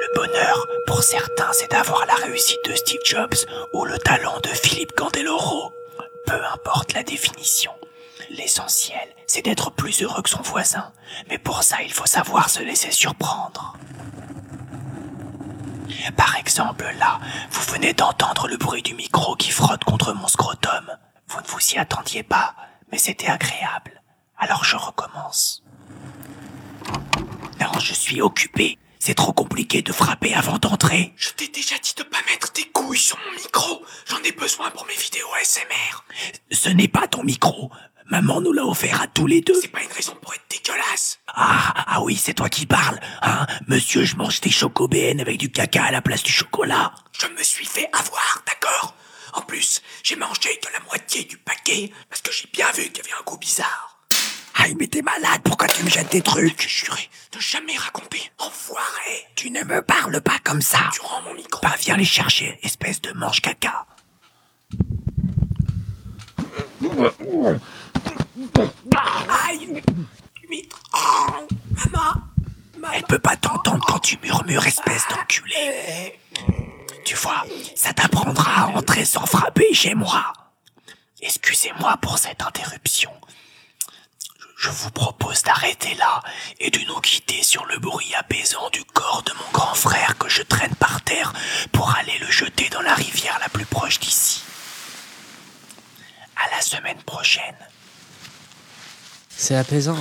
Le bonheur, pour certains, c'est d'avoir la réussite de Steve Jobs ou le talent de Philippe Candeloro. Peu importe la définition. L'essentiel, c'est d'être plus heureux que son voisin. Mais pour ça, il faut savoir se laisser surprendre. Par exemple, là, vous venez d'entendre le bruit du micro qui frotte contre mon scrotum. Vous ne vous y attendiez pas, mais c'était agréable. Alors je recommence. Non, je suis occupé. C'est trop compliqué de frapper avant d'entrer. Je t'ai déjà dit de pas mettre tes couilles sur mon micro. J'en ai besoin pour mes vidéos ASMR. Ce n'est pas ton micro. Maman nous l'a offert à tous les deux. C'est pas une raison pour être dégueulasse. Ah, ah oui, c'est toi qui parles, hein Monsieur, je mange des chocobéennes avec du caca à la place du chocolat. Je me suis fait avoir, d'accord? En plus, j'ai mangé que la moitié du paquet parce que j'ai bien vu qu'il y avait un goût bizarre. Aïe, mais t'es malade, pourquoi tu me jettes des trucs? J'ai juré de jamais raconter. Enfoiré, tu ne me parles pas comme ça. Tu rends mon micro. Bah, viens les chercher, espèce de mange caca. Elle peut pas t'entendre quand tu murmures, espèce d'enculé. Tu vois, ça t'apprendra à entrer sans frapper chez moi. Excusez-moi pour cette interruption. Je vous propose d'arrêter là et de nous quitter sur le bruit apaisant du corps de mon grand frère que je traîne par terre pour aller le jeter dans la rivière la plus proche d'ici. À la semaine prochaine. C'est apaisant.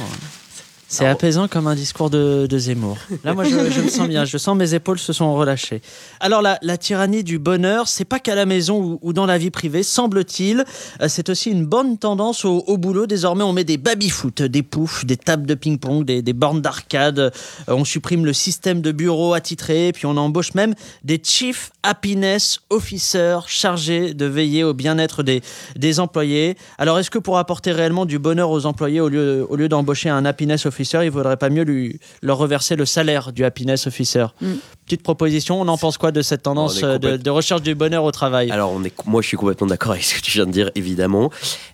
C'est apaisant comme un discours de, de Zemmour. Là, moi, je, je me sens bien. Je sens mes épaules se sont relâchées. Alors, la, la tyrannie du bonheur, c'est pas qu'à la maison ou, ou dans la vie privée, semble-t-il. Euh, C'est aussi une bonne tendance au, au boulot. Désormais, on met des baby-foot, des poufs, des tables de ping-pong, des, des bornes d'arcade. Euh, on supprime le système de bureau attitré. Puis, on embauche même des chief happiness officers chargés de veiller au bien-être des, des employés. Alors, est-ce que pour apporter réellement du bonheur aux employés, au lieu, au lieu d'embaucher un happiness officer, il vaudrait pas mieux lui, leur reverser le salaire du happiness officer Mm. Petite proposition, on en pense quoi de cette tendance euh, de, recherche du bonheur au travail? Alors, on est, moi, je suis complètement d'accord avec ce que tu viens de dire, évidemment.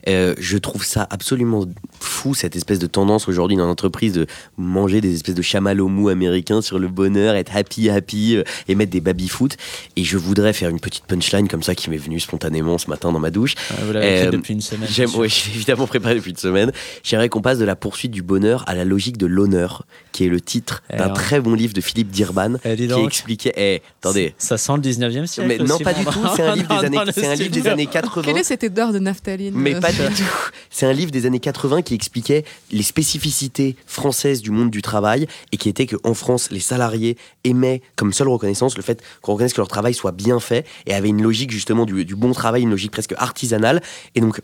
Euh, je trouve ça absolument fou, cette espèce de tendance aujourd'hui dans l'entreprise de manger des espèces de chamallows mous américains sur le bonheur, être happy, happy euh, et mettre des baby-foot. Et je voudrais faire une petite punchline comme ça qui m'est venue spontanément ce matin dans ma douche. Vous l'avez fait depuis une semaine. J'aime, ouais, j'ai évidemment préparé depuis une semaine. J'aimerais qu'on passe de la poursuite du bonheur à la logique de l'honneur, qui est le titre Eh d'un très bon livre de Philippe Dirban, Eh, dis qui donc. Expliquait. Eh, attendez. Ça sent le 19e siècle. Mais non, aussi, pas du bon, tout. C'est un livre des années, c'est un livre des studio. années 80. Quelle est cette odeur de naphtaline Mais euh, pas du tout. C'est un livre des années 80 qui expliquait les spécificités françaises du monde du travail et qui était qu'en France, les salariés aimaient comme seule reconnaissance le fait qu'on reconnaisse que leur travail soit bien fait et avait une logique justement du, du bon travail, une logique presque artisanale. Et donc,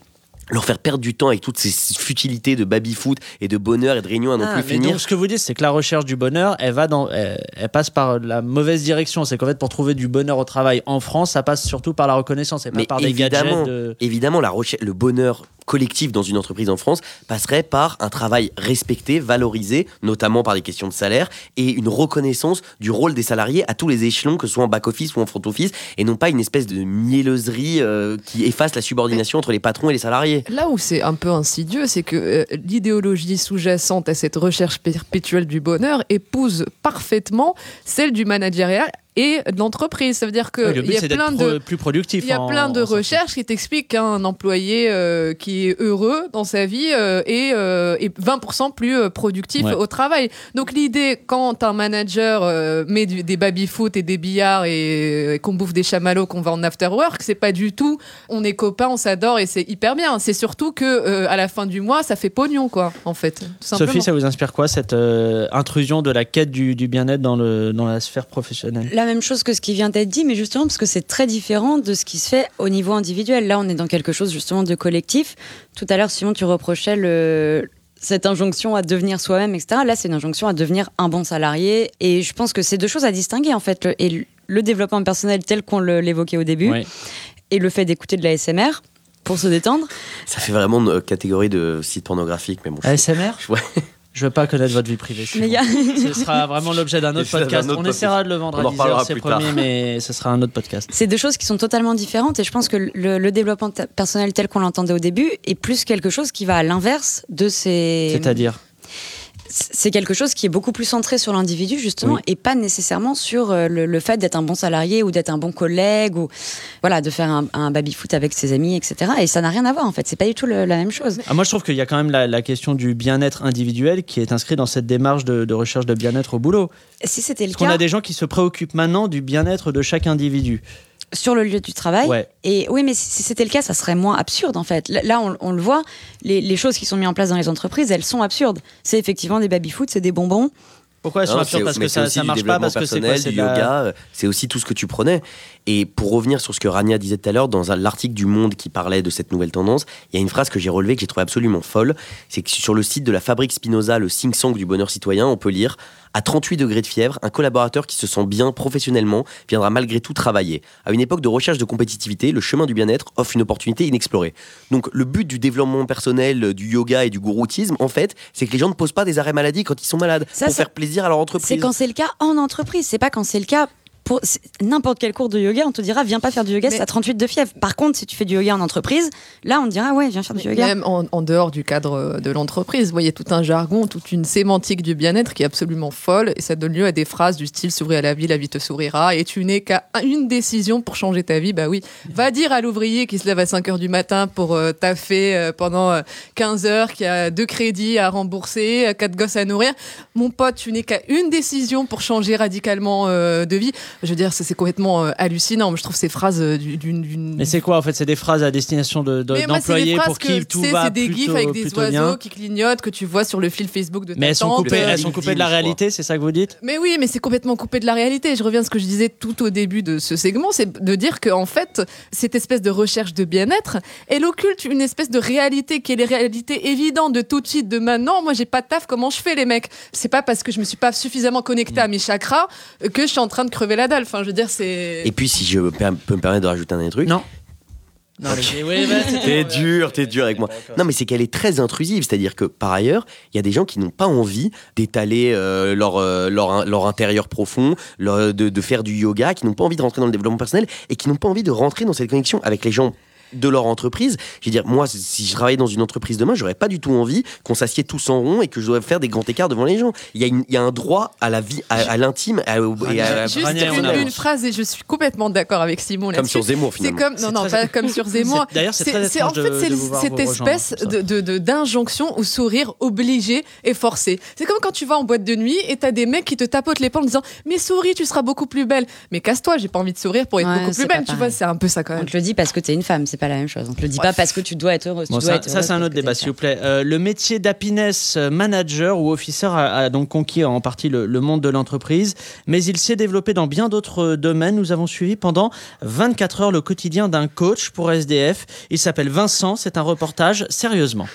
leur faire perdre du temps avec toutes ces futilités de baby-foot et de bonheur et de réunions à non Ah, plus mais finir. donc ce que vous dites, c'est que la recherche du bonheur, elle va dans, elle, elle passe par la mauvaise direction. C'est qu'en fait, pour trouver du bonheur au travail en France, ça passe surtout par la reconnaissance et pas Mais par des gadgets. De... évidemment la recherche- le bonheur collectif dans une entreprise en France passerait par un travail respecté, valorisé, notamment par des questions de salaire, et une reconnaissance du rôle des salariés à tous les échelons, que ce soit en back-office ou en front-office, et non pas une espèce de mieleuserie euh, qui efface la subordination entre les patrons et les salariés. Là où c'est un peu insidieux, c'est que euh, l'idéologie sous-jacente à cette recherche perpétuelle du bonheur épouse parfaitement celle du managériat et de l'entreprise. Ça veut dire que le il y a plein pro- de plus productif. il y a en- plein de recherches qui t'expliquent qu'un employé euh, qui est heureux dans sa vie euh, est, euh, est 20% plus euh, productif Ouais. au travail. Donc l'idée, quand un manager euh, met du- des baby-foot et des billards et, et qu'on bouffe des chamallows, qu'on va en after-work, c'est pas du tout on est copains, on s'adore et c'est hyper bien. C'est surtout que euh, à la fin du mois, ça fait pognon, quoi, en fait. tout simplement. Sophie, ça vous inspire quoi cette euh, intrusion de la quête du, du bien-être dans, le, dans la sphère professionnelle? La même chose que ce qui vient d'être dit, mais justement parce que c'est très différent de ce qui se fait au niveau individuel. Là, on est dans quelque chose justement de collectif. Tout à l'heure, Simon, tu reprochais le, cette injonction à devenir soi-même, etc. Là, c'est une injonction à devenir un bon salarié. Et je pense que c'est deux choses à distinguer, en fait. Le- Et le- le développement personnel tel qu'on l'évoquait au début, et le fait d'écouter de la SMR pour se détendre. Ça fait vraiment une catégorie de site pornographique, mais bon. je- ASMR Ouais. Je veux pas connaître votre vie privée. Mais a- Ce sera vraiment l'objet d'un autre podcast. autre On podcast. essaiera de le vendre On à 10 reparlera heures, c'est plus tard. promis, mais ce sera un autre podcast. C'est deux choses qui sont totalement différentes et je pense que le, le développement personnel tel qu'on l'entendait au début est plus quelque chose qui va à l'inverse de ces... C'est-à-dire c'est quelque chose qui est beaucoup plus centré sur l'individu justement Oui. et pas nécessairement sur euh, le, le fait d'être un bon salarié ou d'être un bon collègue ou voilà de faire un, un baby foot avec ses amis etc et ça n'a rien à voir en fait c'est pas du tout le- la même chose Ah, moi, je trouve qu'il y a quand même la, la question du bien-être individuel qui est inscrit dans cette démarche de, de recherche de bien-être au boulot. si c'était le Parce qu'on cas a des gens qui se préoccupent maintenant du bien-être de chaque individu. Sur le lieu du travail Ouais. et oui mais si c'était le cas ça serait moins absurde en fait là on, on le voit les, les choses qui sont mises en place dans les entreprises elles sont absurdes c'est effectivement des baby foot c'est des bonbons Pourquoi elles sont absurdes Parce que ça, ça marche pas parce que c'est quoi personnel, C'est du la- yoga, euh, c'est aussi tout ce que tu prenais. Et pour revenir sur ce que Rania disait tout à l'heure, dans l'article du Monde qui parlait de cette nouvelle tendance, il y a une phrase que j'ai relevée que j'ai trouvée absolument folle. C'est que sur le site de la fabrique Spinoza, le think tank du bonheur citoyen, on peut lire à 38 degrés de fièvre, un collaborateur qui se sent bien professionnellement viendra malgré tout travailler. À une époque de recherche de compétitivité, le chemin du bien-être offre une opportunité inexplorée. Donc le but du développement personnel, du yoga et du gouroutisme, en fait, c'est que les gens ne posent pas des arrêts maladie quand ils sont malades Ça, pour faire plaisir à leur entreprise. C'est quand c'est le cas en entreprise, c'est pas quand c'est le cas pour n'importe quel cours de yoga, on te dira viens pas faire du yoga, c'est à 38 de fièvre. Par contre, si tu fais du yoga en entreprise, là on te dira ouais, viens faire du yoga. Même en, en dehors du cadre euh, de l'entreprise, vous voyez tout un jargon, toute une sémantique du bien-être qui est absolument folle et ça donne lieu à des phrases du style s'ouvrir à la vie, la vie te sourira et tu n'es qu'à une décision pour changer ta vie. Bah oui, va dire à l'ouvrier qui se lève à 5 heures du matin pour euh, taffer euh, pendant euh, 15 heures, qui a deux crédits à rembourser, euh, quatre gosses à nourrir. Mon pote, tu n'es qu'à une décision pour changer radicalement euh, de vie. Je veux dire, c'est complètement euh, hallucinant. Je trouve ces phrases euh, d'une- Mais c'est quoi en fait? C'est des phrases à destination de- de- d'employés phrases pour que, qui tout va c'est des plutôt, gifs avec des plutôt oiseaux bien? qui clignotent que tu vois sur le fil Facebook de ta Mais elles sont coupées, elles sont coupées de la réalité, c'est ça que vous dites? Mais oui, mais c'est complètement coupé de la réalité. Je reviens à ce que je disais tout au début de ce segment, c'est de dire qu'en fait, cette espèce de recherche de bien-être, elle occulte une espèce de réalité qui est les réalités évidentes de tout de suite, de maintenant. Moi, j'ai pas de taf, comment je fais, les mecs? C'est pas parce que je me suis pas suffisamment connecté à mes chakras euh, que je suis en train de crever la dalle. Enfin, je veux dire, c'est. Et puis, si je me per- peux me permettre de rajouter un truc. Non. Non, mais- bah, T'es dur, t'es dur avec moi. Non, mais c'est qu'elle est très intrusive. C'est-à-dire que, par ailleurs, il y a des gens qui n'ont pas envie d'étaler euh, leur, euh, leur, leur intérieur profond, leur- de, de faire du yoga, qui n'ont pas envie de rentrer dans le développement personnel et qui n'ont pas envie de rentrer dans cette connexion avec les gens de leur entreprise. Je veux dire, moi, si je travaillais dans une entreprise demain, j'aurais pas du tout envie qu'on s'assied tous en rond et que je dois faire des grands écarts devant les gens. Il y a, une- il y a un droit à la vie, à, à l'intime, à- au- et à, Juste on une, phrase et je suis complètement d'accord avec Simon comme sur Zemmour C'est finalement. comme non C'est non très- pas comme sur Zemmour. C'est- d'ailleurs, c'est très c'est en fait c'est cette espèce pour ça. de de- de- d'injonction au sourire obligé et forcé. C'est comme quand tu vas en boîte de nuit et t'as des mecs qui te tapotent les en disant mais souris tu seras beaucoup plus belle. Mais casse-toi j'ai pas envie de sourire pour être Ouais, beaucoup plus belle. Tu vois c'est un peu ça quand On même. te le dit parce que t'es une femme, c'est pas la même chose. On te le dit pas parce que tu dois être heureuse. Bon, tu dois ça, être ça, heureuse c'est un autre débat, s'il vous plaît. Euh, le métier d'happiness manager ou officer a, a donc conquis en partie le, le monde de l'entreprise, mais il s'est développé dans bien d'autres domaines. Nous avons suivi pendant 24 heures le quotidien d'un coach pour SDF. Il s'appelle Vincent. C'est un reportage sérieusement.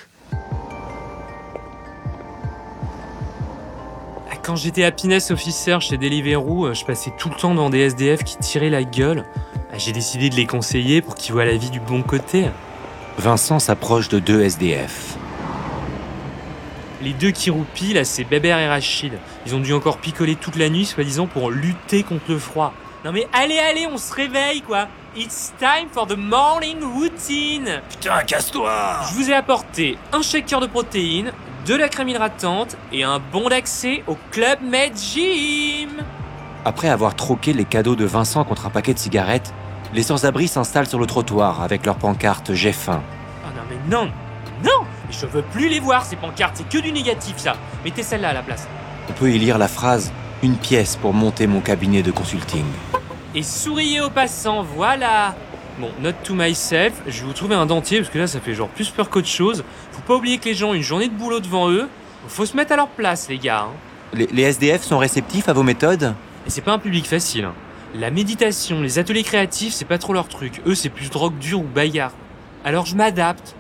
Quand j'étais happiness officer chez Deliveroo, euh, je passais tout le temps devant des SDF qui tiraient la gueule. Ah, J'ai décidé de les conseiller pour qu'ils voient la vie du bon côté. Vincent s'approche de deux SDF. Les deux qui roupillent, là, c'est Bébert et Rachid. Ils ont dû encore picoler toute la nuit, soi-disant, pour lutter contre le froid. Non mais allez, allez, on se réveille, quoi It's time for the morning routine Putain, casse-toi Je vous ai apporté un shaker de protéines, de la crème hydratante et un bon d'accès au Club Med Gym Après avoir troqué les cadeaux de Vincent contre un paquet de cigarettes, les sans-abri s'installent sur le trottoir avec leur pancarte J'ai faim. Ah non mais non Non Je veux plus les voir, ces pancartes, c'est que du négatif, ça Mettez celle-là à la place. On peut y lire la phrase Une pièce pour monter mon cabinet de consulting. Et souriez aux passants, voilà Bon, note to myself, je vais vous trouver un dentier parce que là ça fait genre plus peur qu'autre chose. Faut pas oublier que les gens ont une journée de boulot devant eux. Faut se mettre à leur place, les gars. hein. Les, les SDF sont réceptifs à vos méthodes? Et c'est pas un public facile. hein. La méditation, les ateliers créatifs, c'est pas trop leur truc. Eux, c'est plus drogue dure ou bagarre. Alors je m'adapte.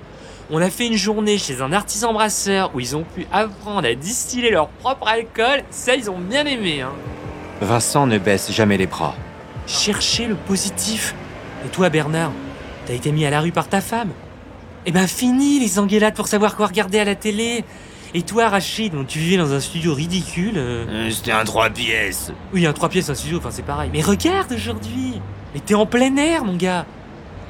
On a fait une journée chez un artisan brasseur où ils ont pu apprendre à distiller leur propre alcool. Ça, ils ont bien aimé. Hein. Vincent ne baisse jamais les bras. Cherchez le positif. Et toi, Bernard, t'as été mis à la rue par ta femme Eh ben, fini les engueulades pour savoir quoi regarder à la télé. Et toi, Rachid, bon, tu vivais dans un studio ridicule. euh, Euh, C'était un 3 pièces. Oui, un 3 pièces, un studio, enfin c'est pareil. Mais regarde aujourd'hui Mais t'es en plein air, mon gars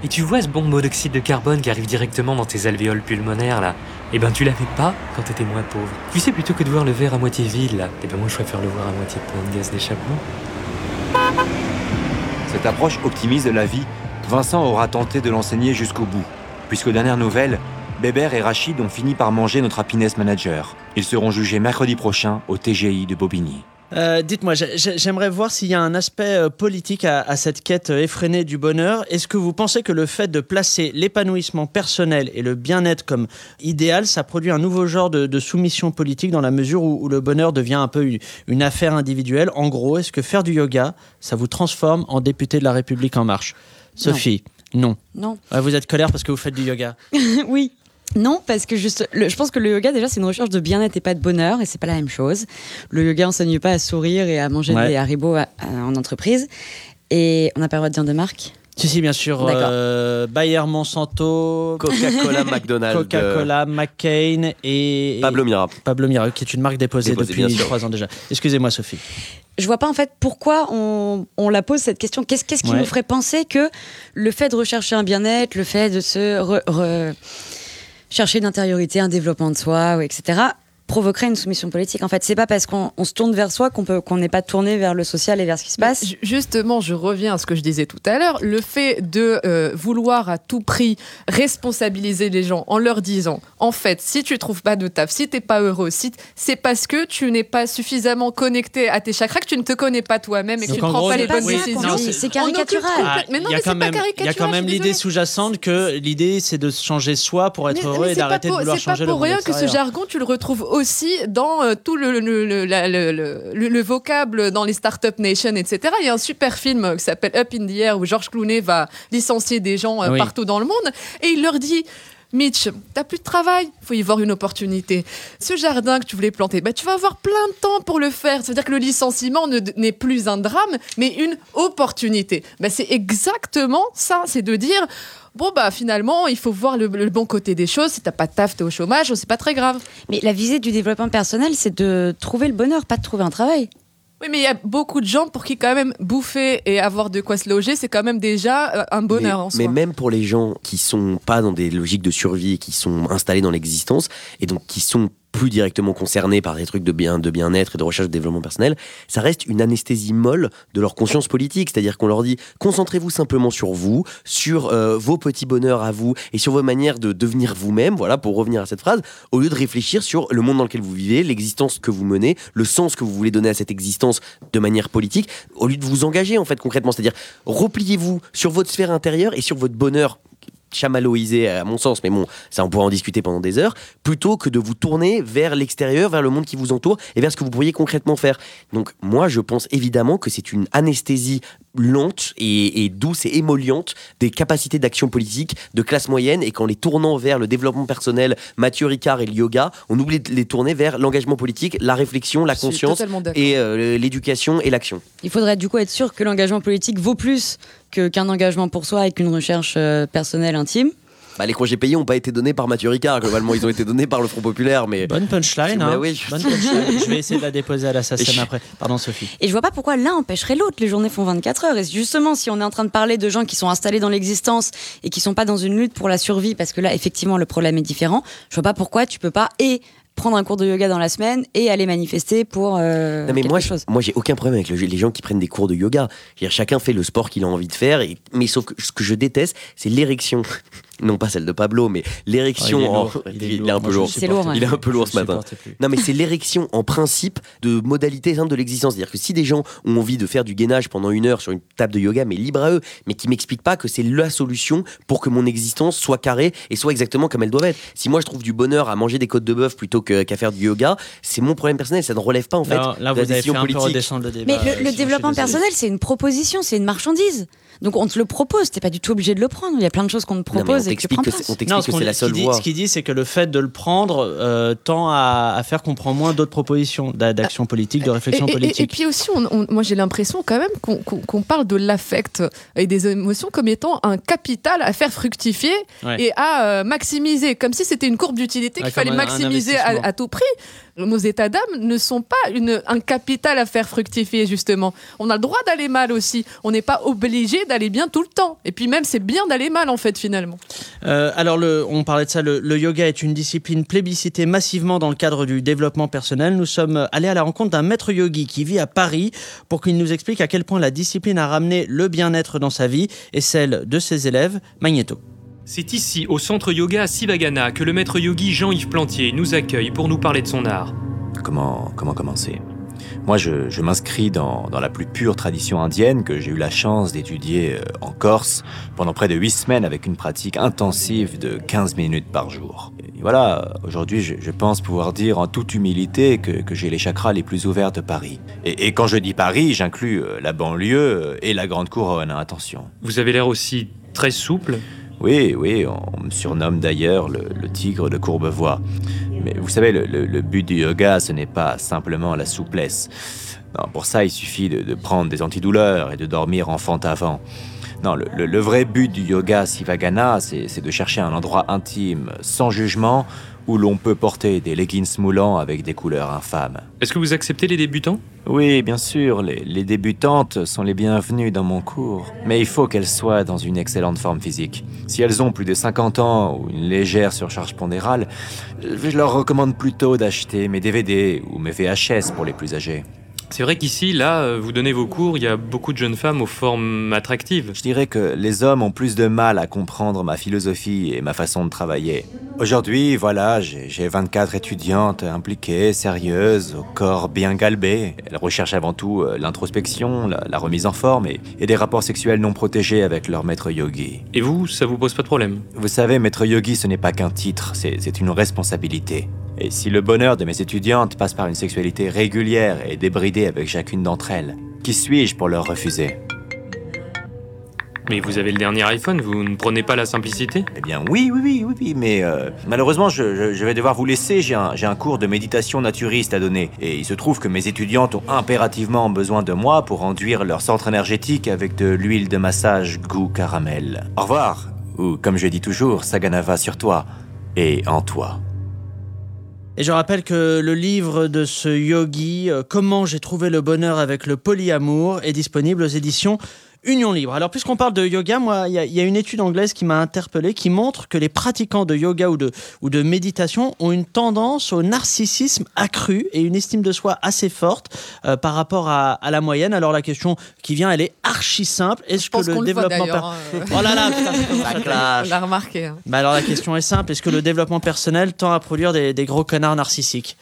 Et tu vois ce bon monoxyde de carbone qui arrive directement dans tes alvéoles pulmonaires, là? Eh ben, tu l'avais pas quand t'étais moins pauvre. Tu sais, plutôt que de voir le verre à moitié vide, là, eh ben moi je préfère le voir à moitié plein de gaz d'échappement. Cette approche optimiste de la vie, Vincent aura tenté de l'enseigner jusqu'au bout. Puisque dernière nouvelle, Bébert et Rachid ont fini par manger notre happiness manager. Ils seront jugés mercredi prochain au TGI de Bobigny. Euh, Dites-moi, j'ai- j'ai- j'aimerais voir s'il y a un aspect euh, politique à, cette quête euh, effrénée du bonheur. Est-ce que vous pensez que le fait de placer l'épanouissement personnel et le bien-être comme idéal, ça produit un nouveau genre de, soumission politique dans la mesure où, le bonheur devient un peu une affaire individuelle? En gros, est-ce que faire du yoga, ça vous transforme en député de la République en marche? Sophie, non. Non. Ouais, vous êtes colère parce que vous faites du yoga. oui. Non, parce que juste, le- je pense que le yoga déjà c'est une recherche de bien-être et pas de bonheur, et c'est pas la même chose. Le yoga enseigne pas à sourire et à manger Ouais. des haribots à- à- en entreprise. Et on n'a pas le droit de dire de marque? Si, si, bien sûr. Euh, Bayer Monsanto, Coca-Cola, McDonald's, Coca-Cola, McCain et. Pablo Mira. Pablo Mira, qui est une marque déposée, Déposée, depuis trois ans déjà. Excusez-moi, Sophie. Je vois pas en fait pourquoi on, on la pose cette question. Qu'est-ce qu'est-ce qui Ouais. nous ferait penser que le fait de rechercher un bien-être, le fait de se re- re- chercher une intériorité, un développement de soi, etc., provoquerait une soumission politique. En fait, c'est pas parce qu'on on se tourne vers soi qu'on peut qu'on n'est pas tourné vers le social et vers ce qui se passe. Ju- Justement, je reviens à ce que je disais tout à l'heure. Le fait de euh, vouloir à tout prix responsabiliser les gens en leur disant, en fait, si tu trouves pas de taf, si t'es pas heureux, si c'est parce que tu n'es pas suffisamment connecté à tes chakras, que tu ne te connais pas toi-même et que Donc, tu ne en prends gros, pas les c'est- bonnes décisions. c'est- C'est caricatural. complète- Mais non, il y a mais quand c'est pas même, il y a caricatural, quand même l'idée sous-jacente que l'idée c'est de changer soi pour être Mais- heureux mais et c'est pas d'arrêter de pour- vouloir C'est pas changer le pour monde rien que ce jargon, tu le retrouves aussi dans euh, tout le, le, le- la- le- le- le- le vocable dans les Startup Nation, etc. Il y a un super film qui s'appelle Up in the Air où George Clooney va licencier des gens euh, Oui. partout dans le monde et il leur dit. Mitch, t'as plus de travail, faut y voir une opportunité. Ce jardin que tu voulais planter, bah, tu vas avoir plein de temps pour le faire. Ça veut dire que le licenciement ne- n'est plus un drame, mais une opportunité. Bah, c'est exactement ça, c'est de dire, bon bah finalement, il faut voir le, le bon côté des choses. Si t'as pas de taf, t'es au chômage, c'est pas très grave. Mais la visée du développement personnel, c'est de trouver le bonheur, pas de trouver un travail. Oui, mais il y a beaucoup de gens pour qui quand même bouffer et avoir de quoi se loger, c'est quand même déjà euh, un bonheur mais, en soi. mais même pour les gens qui sont pas dans des logiques de survie, qui sont installés dans l'existence et donc qui sont plus directement concernés par des trucs de bien de bien-être et de recherche de développement personnel, ça reste une anesthésie molle de leur conscience politique, c'est-à-dire qu'on leur dit concentrez-vous simplement sur vous, sur euh, vos petits bonheurs à vous et sur vos manières de devenir vous-même, voilà pour revenir à cette phrase, au lieu de réfléchir sur le monde dans lequel vous vivez, l'existence que vous menez, le sens que vous voulez donner à cette existence de manière politique, au lieu de vous engager en fait concrètement, c'est-à-dire repliez-vous sur votre sphère intérieure et sur votre bonheur chamaloisé à mon sens, mais bon, ça on pourra en discuter pendant des heures, plutôt que de vous tourner vers l'extérieur, vers le monde qui vous entoure et vers ce que vous pourriez concrètement faire. Donc moi je pense évidemment que c'est une anesthésie lente et, et douce et émolliente des capacités d'action politique de classe moyenne et qu'en les tournant vers le développement personnel, Mathieu Ricard et le yoga, on oublie de les tourner vers l'engagement politique, la réflexion, la conscience et euh, l'éducation et l'action. Il faudrait du coup être sûr que l'engagement politique vaut plus que- qu'un engagement pour soi et qu'une recherche euh, personnelle intime. Bah, les congés payés n'ont pas été donnés par Mathieu Ricard, globalement ils ont été donnés par le Front Populaire, mais... Bonne punchline. Bah hein. oui, je- Bonne punchline. Je vais essayer de la déposer à la SACEM après. Pardon Sophie. Et je vois pas pourquoi l'un empêcherait l'autre. Les journées font 24 heures. Et justement, si on est en train de parler de gens qui sont installés dans l'existence et qui sont pas dans une lutte pour la survie, parce que là, effectivement, le problème est différent, je vois pas pourquoi tu peux pas et prendre un cours de yoga dans la semaine et aller manifester pour euh, Non mais quelque moi, je- chose. moi j'ai aucun problème avec le- les gens qui prennent des cours de yoga. Chacun fait le sport qu'il a envie de faire, et, mais sauf que ce que je déteste, c'est l'érection. Non pas celle de Pablo, mais l'érection. Oh, il est en- lourd, il est il est lourd. un peu lourd. ouais. Il est un peu lourd Je ce matin. Non mais c'est l'érection en principe de modalité simple de l'existence. C'est-à-dire que si des gens ont envie de faire du gainage pendant une heure sur une table de yoga, mais libre à eux, mais qui m'expliquent pas que c'est la solution pour que mon existence soit carrée et soit exactement comme elle doit être. Si moi je trouve du bonheur à manger des côtes de bœuf plutôt que- qu'à faire du yoga, c'est mon problème personnel. Ça ne relève pas en fait Là, là, de vous la avez fait décision un peu politique. redescendre le débat. Mais le, développement personnel, c'est une proposition, c'est une marchandise. Donc on te le propose, t'es pas du tout obligé de le prendre. Il y a plein de choses qu'on te propose et que tu prends que pas. on t'explique ce que qu'on- c'est la ce seule qu'il dit- voie. Ce qu'il dit, c'est que le fait de le prendre euh, tend à, à faire qu'on prend moins d'autres propositions d'a- d'action politique, de réflexion Et- et- et- Et, politique. puis aussi, on- on- moi j'ai l'impression quand même qu'on parle de l'affect et des émotions comme étant un capital à faire fructifier Ouais. et à euh, maximiser, comme si c'était une courbe d'utilité Ouais, qu'il fallait maximiser à tout prix. Nos états d'âme ne sont pas un capital à faire fructifier, justement. On a le droit d'aller mal aussi. On n'est pas obligé d'aller bien tout le temps. Et puis même, c'est bien d'aller mal, en fait, finalement. Euh, alors, on parlait de ça, le, le yoga est une discipline plébiscitée massivement dans le cadre du développement personnel. Nous sommes allés à la rencontre d'un maître yogi qui vit à Paris pour qu'il nous explique à quel point la discipline a ramené le bien-être dans sa vie et celle de ses élèves. Magneto. C'est ici, au centre yoga à Sivagana, que le maître yogi Jean-Yves Plantier nous accueille pour nous parler de son art. Comment, comment commencer? Moi, je, je m'inscris dans, dans la plus pure tradition indienne que j'ai eu la chance d'étudier euh, en Corse pendant près de 8 semaines avec une pratique intensive de 15 minutes par jour. Et voilà, aujourd'hui, je, je pense pouvoir dire en toute humilité que, que j'ai les chakras les plus ouverts de Paris. Et, et quand je dis Paris, j'inclus euh, la banlieue euh, et la Grande Couronne, hein, attention. Vous avez l'air aussi très souple. Oui, oui, on me surnomme d'ailleurs le, tigre de Courbevoie. Mais vous savez, le, but du yoga, ce n'est pas simplement la souplesse. Non, pour ça, il suffit de, prendre des antidouleurs et de dormir en fente avant. Non, le, le- vrai but du yoga Sivagana, c'est de chercher un endroit intime, sans jugement, où l'on peut porter des leggings moulants avec des couleurs infâmes. Est-ce que vous acceptez les débutants? Oui, bien sûr, les, les débutantes sont les bienvenues dans mon cours, mais il faut qu'elles soient dans une excellente forme physique. Si elles ont plus de 50 ans ou une légère surcharge pondérale, je leur recommande plutôt d'acheter mes DVD ou mes VHS pour les plus âgés. C'est vrai qu'ici, là, euh, vous donnez vos cours, il y a beaucoup de jeunes femmes aux formes attractives. Je dirais que les hommes ont plus de mal à comprendre ma philosophie et ma façon de travailler. Aujourd'hui, voilà, j'ai j'ai 24 étudiantes impliquées, sérieuses, au corps bien galbé. Elles recherchent avant tout euh, l'introspection, la, la remise en forme et, et des rapports sexuels non protégés avec leur maître yogi. Et vous, ça vous pose pas de problème? Vous savez, maître yogi, ce n'est pas qu'un titre, c'est une responsabilité. Et si le bonheur de mes étudiantes passe par une sexualité régulière et débridée avec chacune d'entre elles, qui suis-je pour leur refuser? Mais vous avez le dernier iPhone, vous ne prenez pas la simplicité? Eh bien oui, oui, oui, oui, oui, mais euh, malheureusement je, je- je vais devoir vous laisser, j'ai un, j'ai un cours de méditation naturiste à donner. Et il se trouve que mes étudiantes ont impérativement besoin de moi pour enduire leur centre énergétique avec de l'huile de massage goût caramel. Au revoir, ou comme je dis toujours, Saganava sur toi et en toi. Et je rappelle que le livre de ce yogi, euh, Comment j'ai trouvé le bonheur avec le polyamour, est disponible aux éditions Union Libre. Alors, puisqu'on parle de yoga, moi, il y, a- il y a une étude anglaise qui m'a interpellé qui montre que les pratiquants de yoga ou de, ou de méditation ont une tendance au narcissisme accru et une estime de soi assez forte euh, par rapport à, à la moyenne. Alors, la question qui vient, elle est archi simple. Est-ce que le développement. d'ailleurs, hein. Oh là là, ça On l'a remarqué. hein. Bah alors la question est simple, est-ce que le développement personnel tend à produire des, des gros connards narcissiques?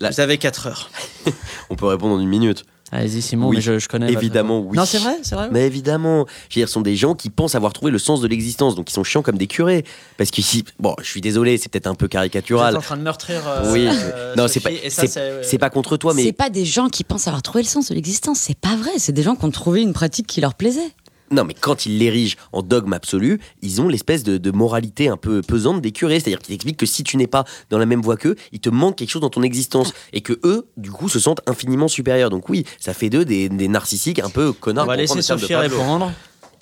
Vous avez 4 heures. On peut répondre en une minute. Allez-y Simon, Oui, mais je, je connais. Évidemment, oui. Non c'est vrai, c'est vrai. Mais évidemment, je veux dire, ce sont des gens qui pensent avoir trouvé le sens de l'existence, donc ils sont chiants comme des curés. Parce qu'ici, bon, je suis désolé, c'est peut-être un peu Vous êtes caricatural. en train de meurtrir. euh, Oui, euh, non, c'est pas, et ça, c'est, c'est- c'est pas contre toi, mais C'est pas des gens qui pensent avoir trouvé le sens de l'existence. C'est pas vrai. C'est des gens qui ont trouvé une pratique qui leur plaisait. Non, mais quand ils l'érigent en dogme absolu, ils ont l'espèce de, de moralité un peu pesante des curés. C'est-à-dire qu'ils expliquent que si tu n'es pas dans la même voie qu'eux, il te manque quelque chose dans ton existence. Et que eux, du coup, se sentent infiniment supérieurs. Donc oui, ça fait d'eux des, des narcissiques un peu connards. On va laisser Sophie répondre.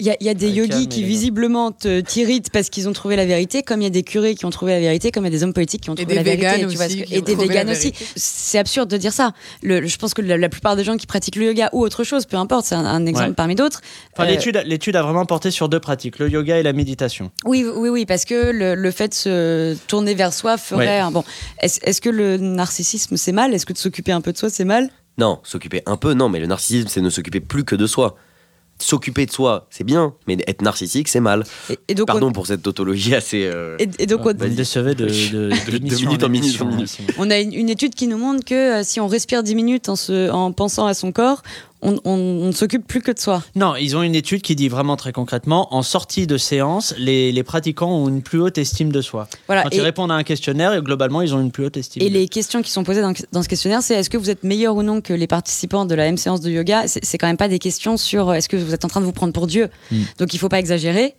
Il y a, il y a des yogis qui visiblement te t'irritent parce qu'ils ont trouvé la vérité, comme il y a des curés qui ont trouvé la vérité, comme il y a des hommes politiques qui ont trouvé la vérité. tu vois et des véganes aussi. C'est absurde de dire ça. Le, je pense que la, la plupart des gens qui pratiquent le yoga ou autre chose, peu importe, c'est un, un exemple Ouais. parmi d'autres. Enfin, euh, l'étude, l'étude a vraiment porté sur deux pratiques, le yoga et la méditation. Oui, oui, oui, parce que le, le fait de se tourner vers soi ferait. Ouais. un- bon, est-ce est-ce que le narcissisme c'est mal? Est-ce que de s'occuper un peu de soi c'est mal? Non, s'occuper un peu, non, mais le narcissisme, c'est ne s'occuper plus que de soi. S'occuper de soi, c'est bien, mais être narcissique, c'est mal. et, et donc, Pardon on, pour cette tautologie assez. euh, et, et donc on, de, de, De- de minute en minute émission, en minute. Simon. on a une, une étude qui nous montre que euh, si on respire 10 minutes en, se, en pensant à son corps, on, on- on ne s'occupe plus que de soi. Non, ils ont une étude qui dit vraiment très concrètement, en sortie de séance, les, les pratiquants ont une plus haute estime de soi. Voilà. Quand Et, ils répondent à un questionnaire, et globalement, ils ont une plus haute estime. et les questions qui sont posées dans, dans ce questionnaire, c'est est-ce que vous êtes meilleur ou non que les participants de la même séance de yoga? C'est quand même pas des questions sur euh, est-ce que vous êtes en train de vous prendre pour Dieu? Mm. Donc il faut pas exagérer.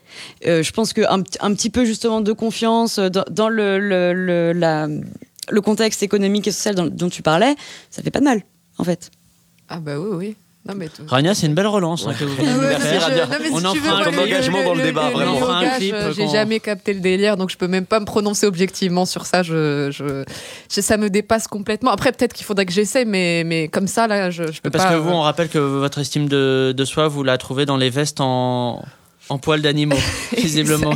Euh, je pense qu'un un petit peu justement de confiance euh, dans, dans le, le, le- la- le contexte économique et social dont, dont tu parlais, ça fait pas de mal en fait. Ah bah oui, oui. Non, mais tout- Rania, c'est une belle relance hein, que vous Ah je- non, si On en fera un engagement dans le débat, vraiment. yoga, On fera un clip je- J'ai jamais capté le délire, donc je peux même pas me prononcer objectivement sur ça. Je, je, je- ça me dépasse complètement. Après, peut-être qu'il faudrait que j'essaie, mais, mais comme ça, là, je, je peux Parce pas. que vous, on rappelle que votre estime de, de soi, vous la trouvez dans les vestes en, en poils d'animaux, visiblement.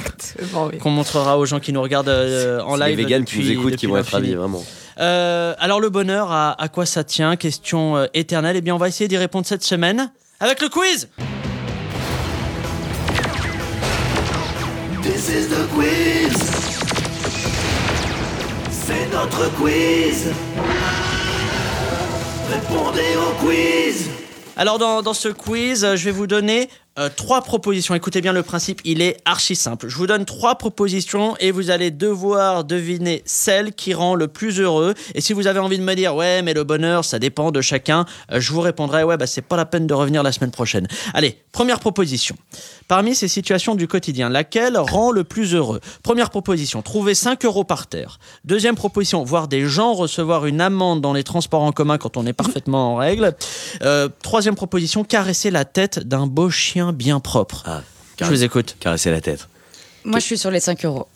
Qu'on montrera aux gens qui nous regardent euh, en live. les véganes qui nous écoutent qui vont être ravis, vraiment. Euh, alors le bonheur, à, à quoi ça tient? Question euh, éternelle. Eh bien, on va essayer d'y répondre cette semaine avec le quiz. This is the quiz. C'est notre quiz. Répondez au quiz. Alors dans, dans ce quiz, euh, je vais vous donner euh, trois propositions. Écoutez bien le principe, il est archi simple. Je vous donne trois propositions et vous allez devoir deviner celle qui rend le plus heureux. Et si vous avez envie de me dire ouais mais le bonheur ça dépend de chacun, euh, je vous répondrai ouais bah c'est pas la peine de revenir la semaine prochaine. Allez, première proposition. Parmi ces situations du quotidien, laquelle rend le plus heureux? Première proposition, trouver 5 euros par terre. Deuxième proposition, voir des gens recevoir une amende dans les transports en commun quand on est parfaitement en règle. Euh, troisième proposition, caresser la tête d'un beau chien bien propre. Ah, Je vous écoute. Caresser la tête. Moi je suis sur les 5 euros.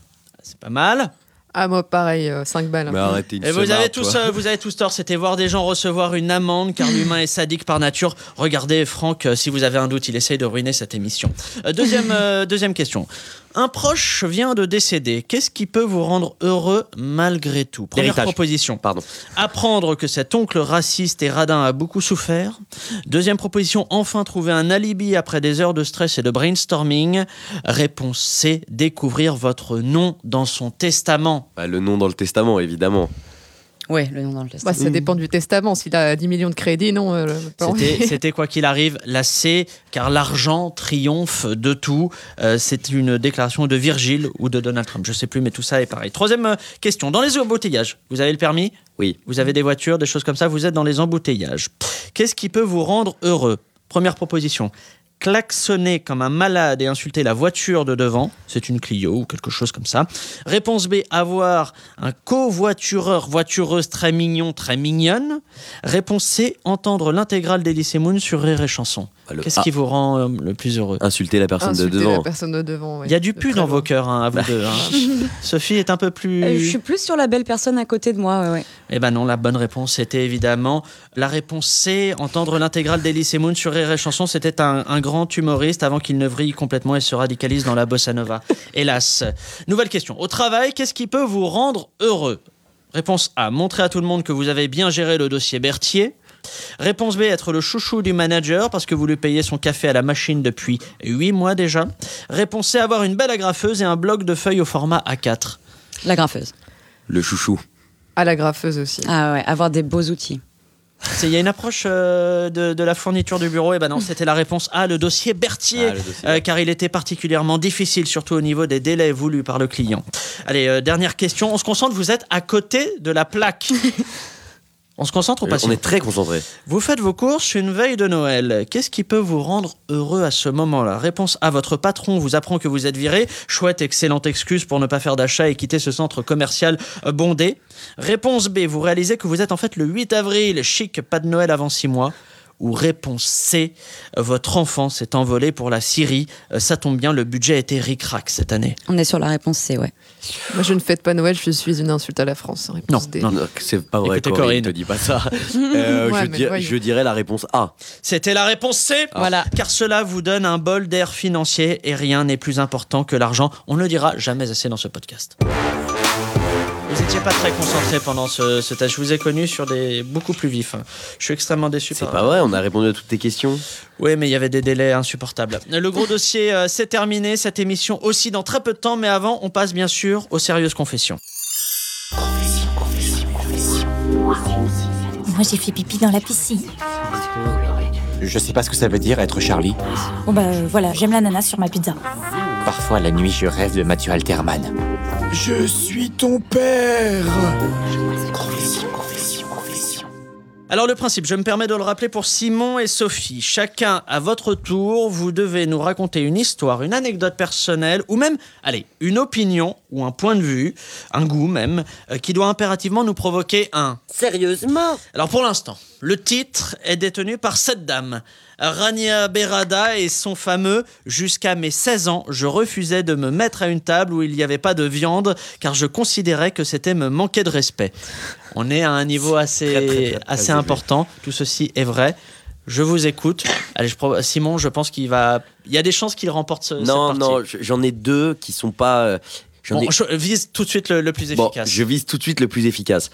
C'est pas mal. Ah, moi, pareil, 5 balles. Mais arrêtez une Et vous avez, tous, euh, vous avez tous tort, c'était voir des gens recevoir une amende car l'humain est sadique par nature. Regardez Franck, euh, si vous avez un doute, il essaye de ruiner cette émission. Euh, deuxième, euh, deuxième question. Un proche vient de décéder. Qu'est-ce qui peut vous rendre heureux malgré tout Première proposition. Pardon. Apprendre que cet oncle raciste et radin a beaucoup souffert. Deuxième proposition, enfin trouver un alibi après des heures de stress et de brainstorming. Réponse C, découvrir votre nom dans son testament. Bah, le nom dans le testament, évidemment. Ouais, le nom dans le test. Bah, ça dépend du testament. S'il a 10 millions de crédits, non. euh. C'était- quoi qu'il arrive la C, car l'argent triomphe de tout. Euh, c'est une déclaration de Virgile ou de Donald Trump, je sais plus, mais tout ça est pareil. Troisième euh, question, dans les embouteillages, vous avez le permis? Oui. Vous avez des voitures, des choses comme ça, vous êtes dans les embouteillages. Qu'est-ce qui peut vous rendre heureux? Première proposition, klaxonner comme un malade et insulter la voiture de devant, c'est une Clio ou quelque chose comme ça. Réponse B, avoir un covoitureur, voitureuse très mignon, très mignonne. Réponse C, entendre l'intégrale d'Elysée Moon sur Rire et Chanson. Bah, Qu'est-ce A. qui vous rend euh, le plus heureux? Insulter la personne Insulter de devant. la personne de devant. ouais. Il y a du De pu très dans vos cœurs, hein, à vous deux. hein. Sophie est un peu plus... Euh, je suis plus sur la belle personne à côté de moi, ouais, ouais. Eh ben non, la bonne réponse était évidemment la réponse C. Entendre l'intégrale d'Elysée Moon sur Rire et Chanson, c'était un, un grand humoriste avant qu'il ne vrille complètement et se radicalise dans la bossa nova. Hélas. Nouvelle question. Au travail, qu'est-ce qui peut vous rendre heureux? Réponse A. Montrer à tout le monde que vous avez bien géré le dossier Berthier. Réponse B. Être le chouchou du manager parce que vous lui payez son café à la machine depuis 8 mois déjà. Réponse C. Avoir une belle agrafeuse et un bloc de feuilles au format A4. La graffeuse. Le chouchou. À la graffeuse aussi. Ah ouais, avoir des beaux outils. C'est- Il y a une approche euh, de, de la fourniture du bureau. Et ben non, c'était la réponse A, le dossier Berthier, Ah, le dossier. euh, car il était particulièrement difficile, surtout au niveau des délais voulus par le client. Allez, euh, dernière question. On se concentre. Vous êtes à côté de la plaque. On se concentre ou pas Euh, On est très concentré. Vous faites vos courses une veille de Noël. Qu'est-ce qui peut vous rendre heureux à ce moment-là? Réponse A. Votre patron vous apprend que vous êtes viré. Chouette, excellente excuse pour ne pas faire d'achat et quitter ce centre commercial bondé. Réponse B. Vous réalisez que vous êtes en fait le 8 avril. Chic, pas de Noël avant 6 mois. Ou réponse C. Votre enfant s'est envolé pour la Syrie. Euh, Ça tombe bien, le budget était ric-rac cette année. On est sur la réponse C, ouais. Moi, je ne fête pas Noël, je suis une insulte à la France. D. non. Non, c'est pas vrai, Écoutez, Corinne. Corinne. Ne dis pas ça. Euh, Ouais, je, dir- je dirais la réponse A. C'était la réponse C. Voilà. Car cela vous donne un bol d'air financier et rien n'est plus important que l'argent. On ne le dira jamais assez dans ce podcast. Vous n'étiez pas très concentré pendant ce, ce test. Je vous ai connu sur des beaucoup plus vifs. Je suis extrêmement déçu. C'est par- pas vrai, on a répondu à toutes tes questions. Oui, mais il y avait des délais insupportables. Le gros dossier, euh, c'est terminé. Cette émission aussi dans très peu de temps. Mais avant, on passe bien sûr aux sérieuses confessions. Moi, j'ai fait pipi dans la piscine. Je sais pas ce que ça veut dire être Charlie. Bon, bah euh, voilà, j'aime l'ananas sur ma pizza. Parfois, la nuit, je rêve de Mathieu Alterman. Je suis ton père Alors le principe, je me permets de le rappeler pour Simon et Sophie. Chacun à votre tour, vous devez nous raconter une histoire, une anecdote personnelle ou même, allez, une opinion ou un point de vue, un goût même, euh, qui doit impérativement nous provoquer un. Sérieusement? Alors pour l'instant, le titre est détenu par cette dame. Rania Berada et son fameux Jusqu'à mes 16 ans, je refusais de me mettre à une table où il n'y avait pas de viande car je considérais que c'était me manquer de respect. On est à un niveau assez, Très, très, très, très assez important. Tout ceci est vrai. Je vous écoute. Allez, je Simon, je pense qu'il va. Il y a des chances qu'il remporte ce, non, cette partie. non, je- j'en ai deux qui sont pas. J'en Bon, ai- je vise tout de suite le, le plus Bon, efficace. je vise tout de suite le plus efficace.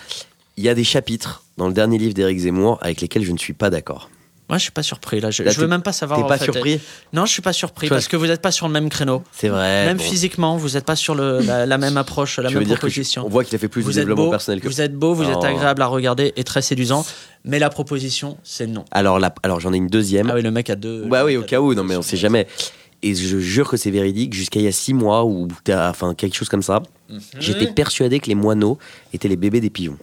Il y a des chapitres dans le dernier livre d'Éric Zemmour avec lesquels je ne suis pas d'accord. Moi, je suis pas surpris là. Je, Là, je veux même pas savoir. t'es pas fait. surpris Non, je suis pas surpris parce que vous n'êtes pas sur le même créneau. C'est vrai. Même bon. physiquement, vous n'êtes pas sur le, la, la même approche, la même je- proposition. on voit qu'il a fait plus vous de développement beau, personnel que Vous êtes beau, vous êtes agréable à regarder et très séduisant, mais la proposition, c'est non. Alors, alors j'en ai une deuxième. Ah oui, le mec a deux. Bah oui, au cas où, non mais on sait jamais. Et je jure que c'est véridique, jusqu'à il y a six mois, ou enfin quelque chose comme ça, Mhm. j'étais persuadé que les moineaux étaient les bébés des pigeons.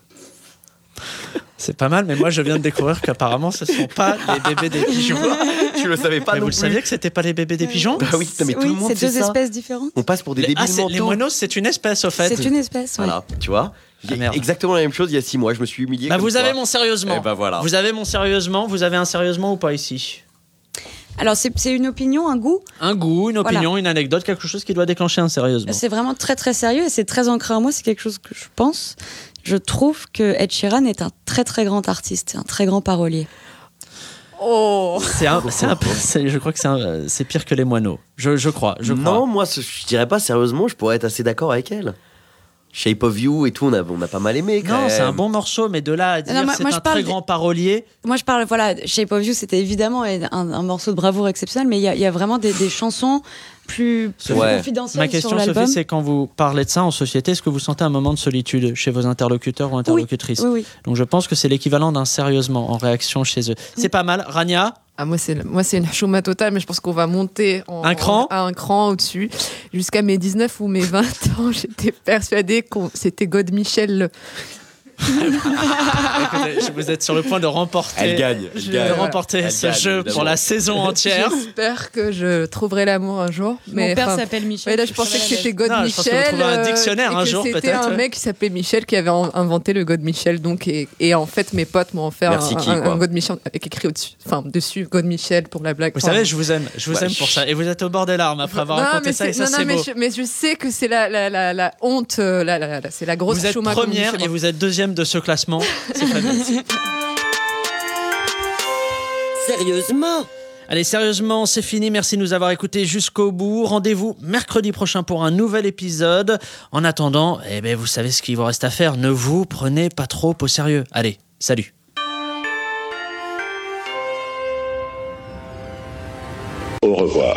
C'est pas mal, mais moi je viens de découvrir qu'apparemment ce sont pas les bébés des pigeons. tu le savais pas Mais non vous le saviez que c'était pas les bébés des pigeons Bah oui, mais tout oui, le monde c'est deux ça. espèces différentes. On passe pour des Les, débiles ah, les moineaux, c'est une espèce au fait. C'est une espèce, ouais. Voilà, tu vois. Ah, merde. Exactement la même chose il y a six mois, je me suis humilié. Bah, comme vous toi. avez mon sérieusement. Eh bah voilà. Vous avez mon sérieusement. Vous avez un sérieusement ou pas ici? Alors, c'est une opinion, un goût. Un goût, une Voilà. opinion, une anecdote, quelque chose qui doit déclencher un sérieusement. C'est vraiment très très sérieux et c'est très ancré en moi. C'est quelque chose que je pense. Je trouve que Ed Sheeran est un très très grand artiste, un très grand parolier. Oh C'est un, c'est un peu- je crois que c'est pire que les moineaux. Je, je crois, je crois. non, moi je dirais pas sérieusement, je pourrais être assez d'accord avec elle. Shape of You et tout, on a, on a pas mal aimé. Quand Non, c'est un bon morceau, mais de là à dire Non, moi- c'est moi, je un parle très des- grand parolier. Moi, je parle, voilà, Shape of You, c'était évidemment un, un morceau de bravoure exceptionnel, mais il y, a- il y a vraiment des, des chansons plus, plus Ouais. confidentielles Ma sur question, l'album. Sophie, c'est quand vous parlez de ça en société, est-ce que vous sentez un moment de solitude chez vos interlocuteurs ou interlocutrices Oui, oui. Donc je pense que c'est l'équivalent d'un sérieusement en réaction chez eux. C'est pas mal. Rania, Ah, moi, c'est moi, c'est une chouma totale, mais je pense qu'on va monter en- Un cran en- à un cran au-dessus. Jusqu'à mes 19 ou mes 20 ans, j'étais persuadée que c'était God Michel. Vous êtes sur le point de remporter, Elle gagne, elle de gagne. remporter Elle ce gagne, jeu évidemment. pour la saison entière. J'espère que je trouverai l'amour un jour. Mon Mais père enfin, s'appelle Michel. ouais, là, je pensais que c'était God Non, je pense que vous Michel. trouverez un euh, dictionnaire un jour, C'était un mec qui s'appelait Michel qui avait en- inventé le God Michel. Donc, et, et en fait, mes potes m'ont offert Merci un, qui, un- quoi un God Michel avec écrit au-dessus, enfin dessus God Michel pour la blague. Vous Enfin, savez, je vous aime, je vous Ouais. aime pour ça. Et vous êtes au bord des larmes après avoir non, raconté ça, et ça c'est mais beau. je, mais je sais que c'est la, honte, euh, c'est la grosse Vous êtes première et vous êtes deuxième de ce classement. C'est très bien. Sérieusement Allez, sérieusement, c'est fini. Merci de nous avoir écoutés jusqu'au bout. Rendez-vous mercredi prochain pour un nouvel épisode. En attendant, eh ben, vous savez ce qu'il vous reste à faire. Ne vous prenez pas trop au sérieux. Allez, salut. Au revoir.